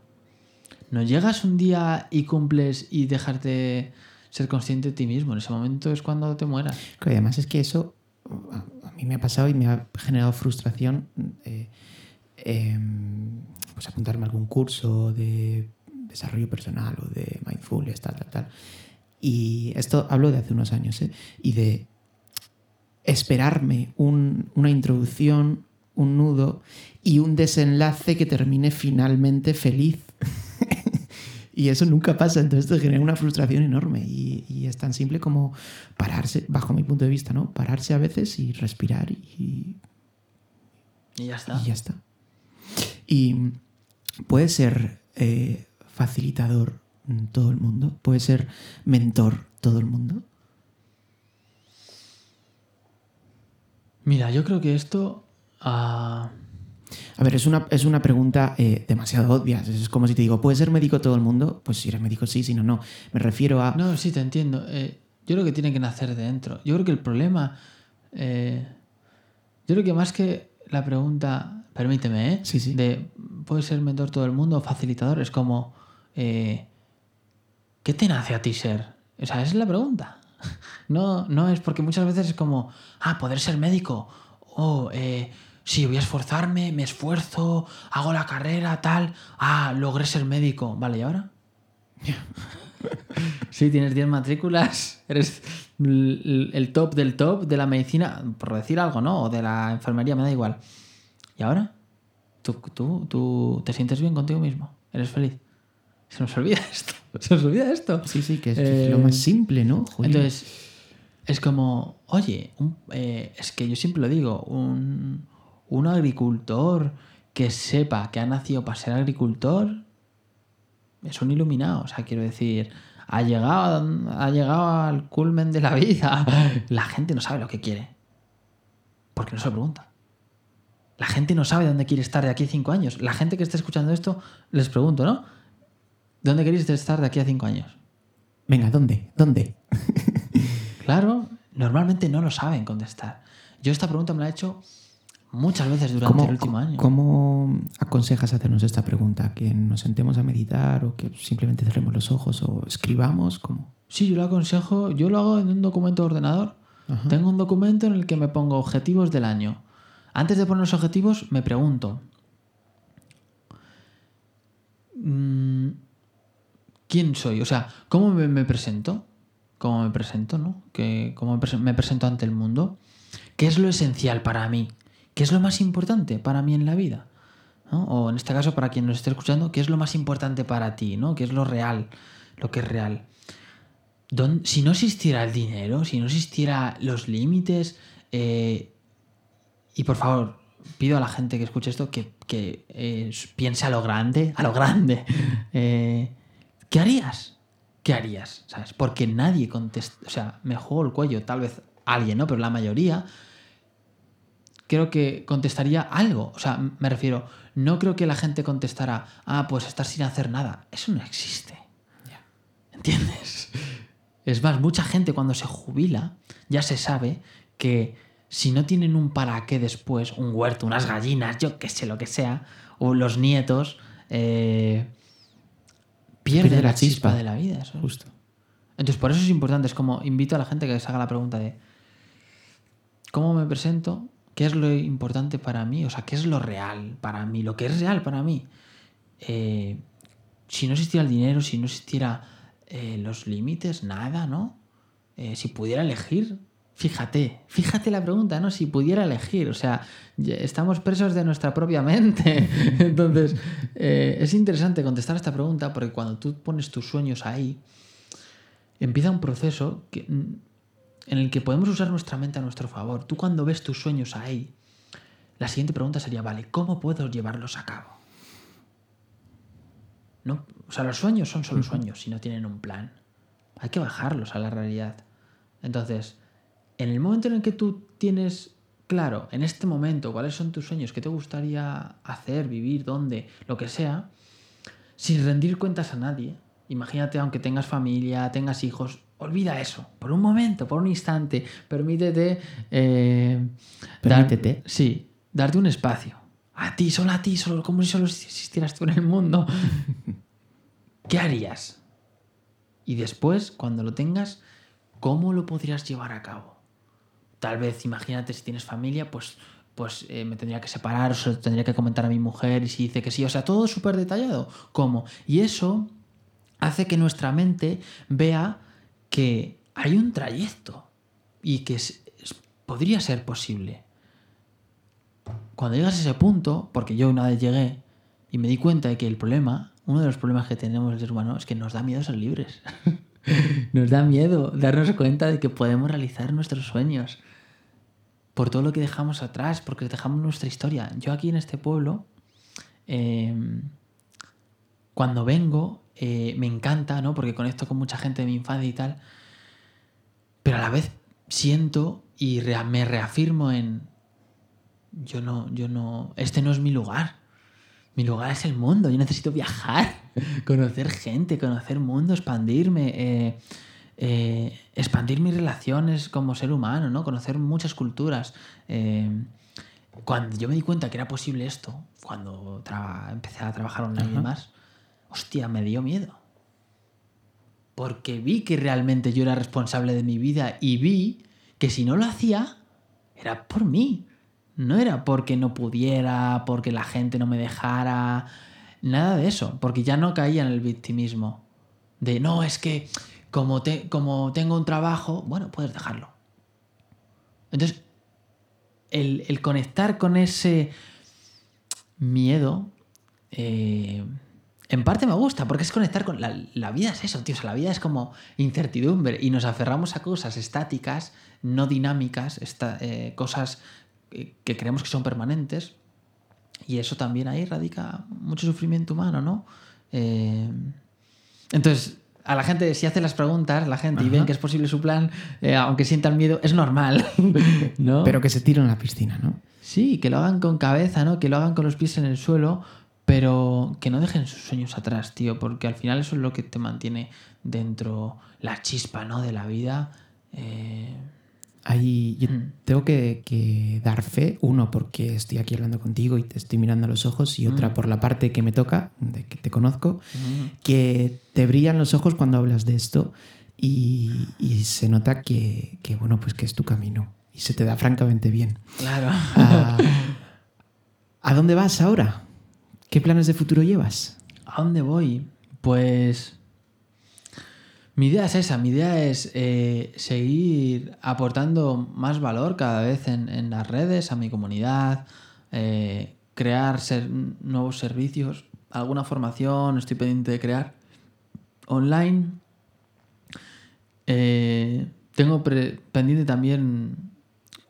[SPEAKER 2] No llegas un día y cumples y dejas de ser consciente de ti mismo. En ese momento es cuando te mueras.
[SPEAKER 1] Y además es que eso a, mí me ha pasado y me ha generado frustración eh, em, pues apuntarme a algún curso de desarrollo personal o de mindfulness, tal, tal, tal. Y esto hablo de hace unos años, ¿eh? Y de esperarme un- una introducción, un nudo y un desenlace que termine finalmente feliz. Y eso nunca pasa, entonces te genera una frustración enorme. Y, y es tan simple como pararse, bajo mi punto de vista, ¿no? Pararse a veces y respirar y,
[SPEAKER 2] Y ya está.
[SPEAKER 1] y ya está. Y puede ser eh, facilitador todo el mundo, puede ser mentor todo el mundo.
[SPEAKER 2] Mira, yo creo que esto. ah,
[SPEAKER 1] A ver, es una, es una pregunta eh, demasiado obvia. Es como si te digo, ¿puede ser médico todo el mundo? Pues si eres médico sí, si no, no. Me refiero a...
[SPEAKER 2] No, sí, te entiendo. Eh, yo creo que tiene que nacer de dentro. Yo creo que el problema. eh, yo creo que más que la pregunta, permíteme, ¿eh?
[SPEAKER 1] Sí, sí.
[SPEAKER 2] De ¿puede ser mentor todo el mundo o facilitador? Es como. eh, ¿Qué te nace a ti ser? O sea, esa es la pregunta. No, no es porque muchas veces es como, ah, poder ser médico o eh, sí, voy a esforzarme, me esfuerzo, hago la carrera, tal. Ah, logré ser médico. Vale, ¿y ahora? sí, tienes 10 matrículas, eres el top del top de la medicina, por decir algo, ¿no? O de la enfermería, me da igual. ¿Y ahora? ¿Tú, tú, tú te sientes bien contigo mismo? ¿Eres feliz? Se nos olvida esto. Se nos olvida esto.
[SPEAKER 1] Sí, sí, que es,
[SPEAKER 2] Eh,
[SPEAKER 1] lo más simple, ¿no? Joder.
[SPEAKER 2] Entonces, es como, oye, un- eh, es que yo siempre lo digo, un, un agricultor que sepa que ha nacido para ser agricultor es un iluminado. O sea, quiero decir, ha llegado, ha llegado al culmen de la vida. La gente no sabe lo que quiere. Porque no se lo pregunta. La gente no sabe dónde quiere estar de aquí a cinco años. La gente que esté escuchando esto, les pregunto, ¿no? ¿Dónde queréis estar de aquí a cinco años?
[SPEAKER 1] Venga, ¿dónde? ¿Dónde?
[SPEAKER 2] Claro, normalmente no lo saben contestar. Yo esta pregunta me la he hecho muchas veces durante el último año.
[SPEAKER 1] ¿Cómo aconsejas hacernos esta pregunta? ¿Que nos sentemos a meditar o que simplemente cerremos los ojos o escribamos? ¿Cómo?
[SPEAKER 2] Sí, yo lo aconsejo, yo lo hago en un documento de ordenador.
[SPEAKER 1] Ajá.
[SPEAKER 2] Tengo un documento en el que me pongo objetivos del año. Antes de poner los objetivos, me pregunto, mm, ¿quién soy? O sea, ¿cómo me, me presento? ¿Cómo me presento, no? ¿Que, ¿Cómo me presento ante el mundo? ¿Qué es lo esencial para mí? ¿Qué es lo más importante para mí en la vida? ¿No? O en este caso, para quien nos esté escuchando, ¿qué es lo más importante para ti? ¿no? ¿Qué es lo real? Lo que es real. Don- si no existiera el dinero, si no existiera los límites, eh, y por favor, pido a la gente que escuche esto que, que, eh, piense a lo grande, a lo grande. Eh, ¿Qué harías? ¿Qué harías? ¿Sabes? Porque nadie contesta, o sea, me juego el cuello, tal vez alguien, ¿no? Pero la mayoría creo que contestaría algo. O sea, me refiero, no creo que la gente contestara, ah, pues estar sin hacer nada. Eso no existe. ¿Entiendes? Es más, mucha gente cuando se jubila ya se sabe que si no tienen un para qué después, un huerto, unas gallinas, yo qué sé, lo que sea, o los nietos, eh, pierden
[SPEAKER 1] Pierde
[SPEAKER 2] la
[SPEAKER 1] la
[SPEAKER 2] chispa
[SPEAKER 1] chispa.
[SPEAKER 2] de la vida.
[SPEAKER 1] Justo.
[SPEAKER 2] Entonces, por eso es importante. Es como invito a la gente que se haga la pregunta de ¿cómo me presento? ¿Qué es lo importante para mí? O sea, ¿qué es lo real para mí? Lo que es real para mí. Eh, si no existiera el dinero, si no existiera eh, los límites, nada, ¿no? Eh, si pudiera elegir, fíjate, fíjate la pregunta, ¿no? Si pudiera elegir, o sea, estamos presos de nuestra propia mente. Entonces, es interesante contestar esta pregunta porque cuando tú pones tus sueños ahí, empieza un proceso que, mm, en el que podemos usar nuestra mente a nuestro favor. Tú cuando ves tus sueños ahí, la siguiente pregunta sería, vale, ¿cómo puedo llevarlos a cabo? ¿No? O sea, los sueños son solo sueños si no tienen un plan. Hay que bajarlos a la realidad. Entonces, en el momento en el que tú tienes claro, en este momento, cuáles son tus sueños, qué te gustaría hacer, vivir, dónde, lo que sea, sin rendir cuentas a nadie. Imagínate, aunque tengas familia, tengas hijos, olvida eso. Por un momento, por un instante, permítete. eh, dar-
[SPEAKER 1] Permítete.
[SPEAKER 2] sí, darte un espacio. A ti, solo a ti, solo como si solo existieras tú en el mundo. ¿Qué harías? Y después, cuando lo tengas, ¿cómo lo podrías llevar a cabo? Tal vez, imagínate, si tienes familia, pues, pues eh, me tendría que separar, o se lo tendría que comentar a mi mujer, y si dice que sí, o sea, todo súper detallado. ¿Cómo? Y eso hace que nuestra mente vea que hay un trayecto y que podría ser posible. Cuando llegas a ese punto, porque yo una vez llegué y me di cuenta de que el problema, uno de los problemas que tenemos el ser es que nos da miedo ser libres. nos da miedo darnos cuenta de que podemos realizar nuestros sueños por todo lo que dejamos atrás, porque dejamos nuestra historia. Yo aquí en este pueblo, eh, cuando vengo, eh, me encanta, ¿no? Porque conecto con mucha gente de mi infancia y tal. Pero a la vez siento y me reafirmo en. Yo no, yo no. Este no es mi lugar. Mi lugar es el mundo. Yo necesito viajar, conocer gente, conocer mundo, expandirme, eh, eh, expandir mis relaciones como ser humano, ¿no? Conocer muchas culturas. Eh, cuando yo me di cuenta que era posible esto, cuando empecé a trabajar online y demás, hostia, me dio miedo. Porque vi que realmente yo era responsable de mi vida y vi que si no lo hacía, era por mí. no era porque no pudiera, porque la gente no me dejara, nada de eso, porque ya no caía en el victimismo. De, no, es que como, te, como tengo un trabajo, bueno, puedes dejarlo. Entonces, el, el conectar con ese miedo, eh, en parte me gusta, porque es conectar con... La, la vida es eso, tío, o sea, la vida es como incertidumbre y nos aferramos a cosas estáticas, no dinámicas, esta- eh, cosas que que creemos que son permanentes. Y eso también ahí radica mucho sufrimiento humano, ¿no? Eh, entonces, a la gente, si hace las preguntas, la gente, y ven
[SPEAKER 1] Ajá.
[SPEAKER 2] que es posible su plan, eh, aunque sientan miedo, es normal, ¿no?
[SPEAKER 1] Pero que se tiran a la piscina, ¿no?
[SPEAKER 2] Sí, que lo hagan con cabeza, ¿no? Que lo hagan con los pies en el suelo, pero que no dejen sus sueños atrás, tío, porque al final eso es lo que te mantiene dentro la chispa, ¿no? De la vida. Eh,
[SPEAKER 1] Ahí yo
[SPEAKER 2] Mm.
[SPEAKER 1] tengo que, que dar fe, uno porque estoy aquí hablando contigo y te estoy mirando a los ojos, y otra
[SPEAKER 2] Mm.
[SPEAKER 1] por la parte que me toca, de que te conozco, que te brillan los ojos cuando hablas de esto y, y se nota que, que, bueno, pues que es tu camino y se te da francamente bien.
[SPEAKER 2] Claro.
[SPEAKER 1] Ah, ¿A dónde vas ahora? ¿Qué planes de futuro llevas?
[SPEAKER 2] ¿A dónde voy? Pues. Mi idea es esa, mi idea es eh, seguir aportando más valor cada vez en, en las redes, a mi comunidad, eh, crear ser- nuevos servicios, alguna formación, estoy pendiente de crear online. Eh, tengo pre- pendiente también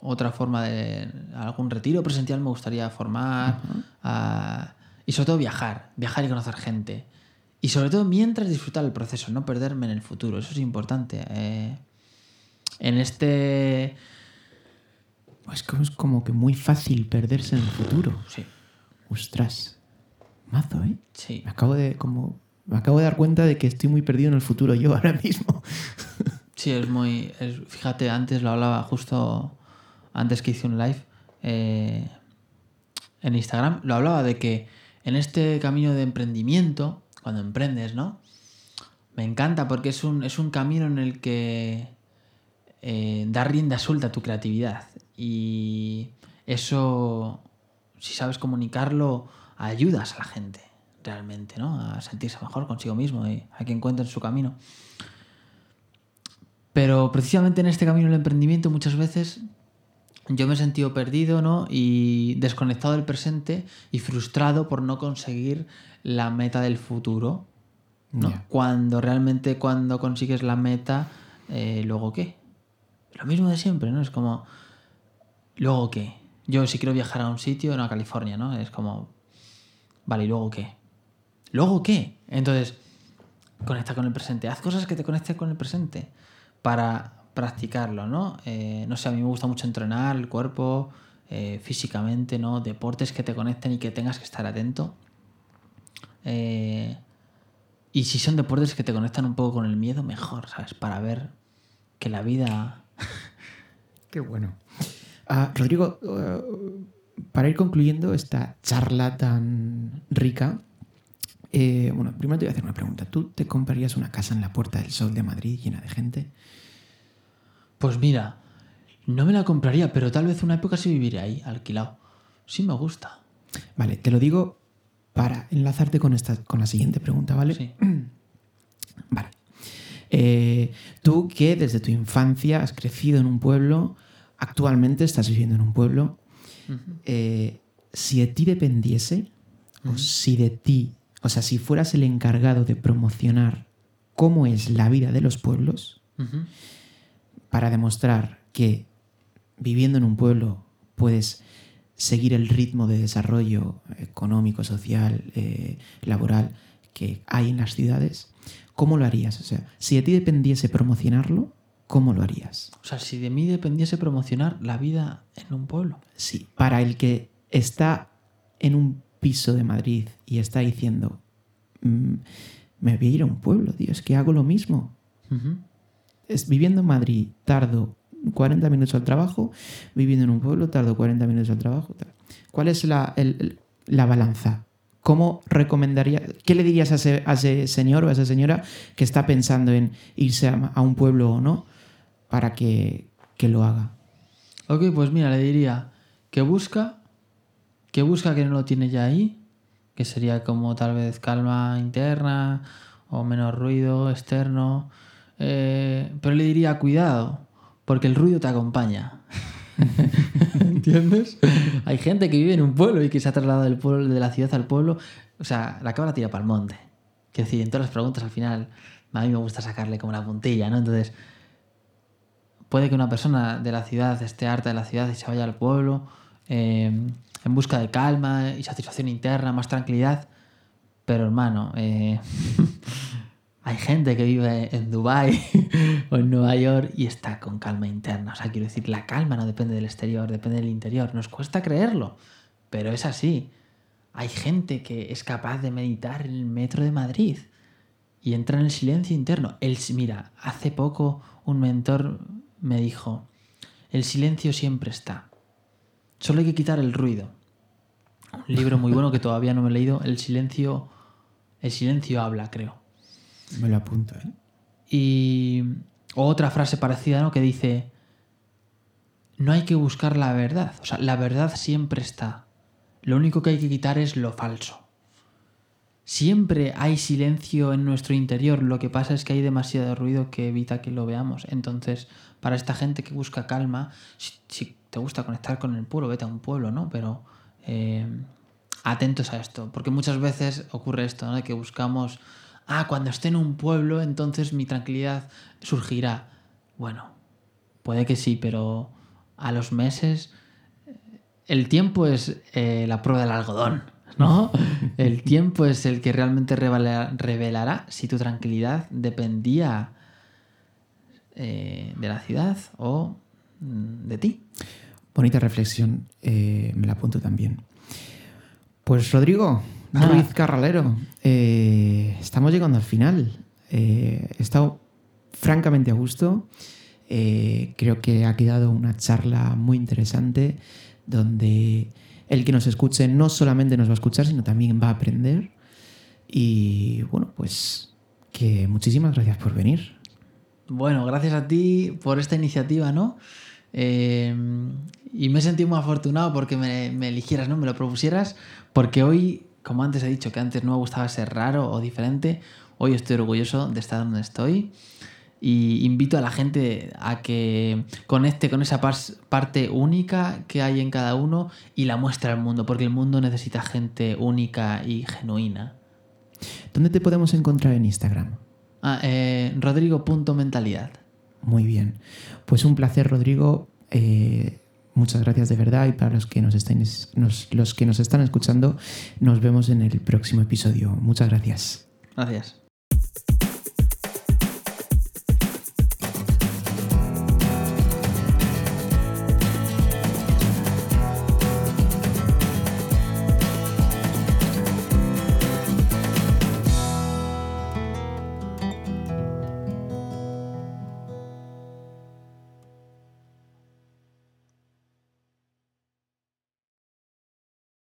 [SPEAKER 2] otra forma de algún retiro presencial me gustaría formar ah, y sobre todo viajar, viajar y conocer gente. Y sobre todo mientras disfrutar el proceso, no perderme en el futuro, eso es importante. Eh, en este...
[SPEAKER 1] Pues como es como que muy fácil perderse en el futuro.
[SPEAKER 2] Sí,
[SPEAKER 1] Ostras, mazo, ¿eh?
[SPEAKER 2] sí.
[SPEAKER 1] Me acabo de como me acabo de dar cuenta de que estoy muy perdido en el futuro yo ahora mismo.
[SPEAKER 2] Sí, es muy. es- fíjate, antes lo hablaba justo antes que hice un live eh, en Instagram. Lo hablaba de que en este camino de emprendimiento, cuando emprendes, ¿no? Me encanta porque es un, es un camino en el que eh, da rienda suelta a tu creatividad. Y eso, si sabes comunicarlo, ayudas a la gente realmente, ¿no? A sentirse mejor consigo mismo y a que encuentren su camino. Pero precisamente en este camino del emprendimiento muchas veces yo me he sentido perdido, ¿no? Y desconectado del presente y frustrado por no conseguir la meta del futuro, ¿no? Cuando realmente cuando consigues la meta, eh, ¿luego qué? Lo mismo de siempre, ¿no? Es como, ¿luego qué? Yo si quiero viajar a un sitio, no a California, ¿no? Es como, vale, ¿y luego qué? ¿Luego qué? Entonces, conecta con el presente. Haz cosas que te conecten con el presente para practicarlo, ¿no? Eh, no sé, a mí me gusta mucho entrenar el cuerpo eh, físicamente, ¿no? Deportes que te conecten y que tengas que estar atento. Eh, y si son deportes que te conectan un poco con el miedo, mejor, ¿sabes? Para ver que la vida...
[SPEAKER 1] Qué bueno. Ah, Rodrigo, eh, para ir concluyendo esta charla tan rica, bueno, primero te voy a hacer una pregunta. ¿Tú te comprarías una casa en la Puerta del Sol de Madrid llena de gente?
[SPEAKER 2] Pues mira, no me la compraría, pero tal vez una época sí viviría ahí, alquilado. Sí me gusta.
[SPEAKER 1] Vale, te lo digo para enlazarte con, esta, con la siguiente pregunta, ¿vale?
[SPEAKER 2] Sí.
[SPEAKER 1] Vale. Eh, tú que desde tu infancia has crecido en un pueblo, actualmente estás viviendo en un pueblo, eh, si de ti dependiese, o si de ti, o sea, si fueras el encargado de promocionar cómo es la vida de los pueblos. Para demostrar que viviendo en un pueblo puedes seguir el ritmo de desarrollo económico, social, eh, laboral que hay en las ciudades, ¿cómo lo harías? O sea, si de ti dependiese promocionarlo, ¿cómo lo harías?
[SPEAKER 2] O sea, si de mí dependiese promocionar la vida en un pueblo.
[SPEAKER 1] Sí, para el que está en un piso de Madrid y está diciendo, "Mm, me voy a ir a un pueblo, tío, es que hago lo mismo. Es, viviendo en Madrid tardo 40 minutos al trabajo, viviendo en un pueblo tardo 40 minutos al trabajo. ¿Cuál es la, la balanza? ¿Cómo recomendaría, qué le dirías a ese, señor o a esa señora que está pensando en irse a, a un pueblo o no para que, que lo haga?
[SPEAKER 2] Ok, pues mira, le diría que busca, que busca que no lo tiene ya ahí, que sería como tal vez calma interna o menos ruido externo. Eh, pero le diría cuidado, porque el ruido te acompaña. ¿Entiendes? Hay gente que vive en un pueblo y que se ha trasladado del pueblo, de la ciudad al pueblo. O sea, la cabra tira para el monte. Que decir, en todas las preguntas al final, a mí me gusta sacarle como la puntilla, ¿no? Entonces, puede que una persona de la ciudad esté harta de la ciudad y se vaya al pueblo eh, en busca de calma y satisfacción interna, más tranquilidad. Pero hermano, eh, hay gente que vive en Dubai o en Nueva York y está con calma interna. O sea, quiero decir, la calma no depende del exterior, depende del interior. Nos cuesta creerlo, pero es así. Hay gente que es capaz de meditar en el metro de Madrid y entra en el silencio interno. El, mira, hace poco un mentor me dijo, el silencio siempre está. Solo hay que quitar el ruido. Un libro muy bueno que todavía no me he leído, El silencio, el silencio habla, creo.
[SPEAKER 1] Me lo apunto, ¿eh?
[SPEAKER 2] Y otra frase parecida, ¿no? Que dice, no hay que buscar la verdad. O sea, la verdad siempre está. Lo único que hay que quitar es lo falso. Siempre hay silencio en nuestro interior, lo que pasa es que hay demasiado ruido que evita que lo veamos. Entonces, para esta gente que busca calma, si, te gusta conectar con el pueblo, vete a un pueblo, ¿no? Pero eh, atentos a esto, porque muchas veces ocurre esto, ¿no? Que buscamos, ah, cuando esté en un pueblo, entonces mi tranquilidad surgirá. Bueno, puede que sí, pero a los meses el tiempo es eh, la prueba del algodón, ¿no? El tiempo es el que realmente revelará si tu tranquilidad dependía eh, de la ciudad o mm, de ti.
[SPEAKER 1] Bonita reflexión, eh, me la apunto también. Pues Rodrigo, ah. Ruiz Carralero, estamos llegando al final. he estado francamente a gusto. creo que ha quedado una charla muy interesante donde el que nos escuche no solamente nos va a escuchar, sino también va a aprender. Y bueno, pues que muchísimas gracias por venir.
[SPEAKER 2] Bueno, gracias a ti por esta iniciativa, ¿no? Eh, y me he sentido muy afortunado porque me, me, eligieras, ¿no? Me lo propusieras, porque hoy, como antes he dicho, que antes no me gustaba ser raro o diferente, hoy estoy orgulloso de estar donde estoy y invito a la gente a que conecte con esa parte única que hay en cada uno y la muestre al mundo, porque el mundo necesita gente única y genuina.
[SPEAKER 1] ¿Dónde te podemos encontrar en Instagram?
[SPEAKER 2] Ah, eh, Rodrigo.mentalidad.
[SPEAKER 1] Muy bien. Pues un placer, Rodrigo. Eh, muchas gracias de verdad y para los que nos, estén, los que nos están escuchando, nos vemos en el próximo episodio. Muchas gracias.
[SPEAKER 2] Gracias.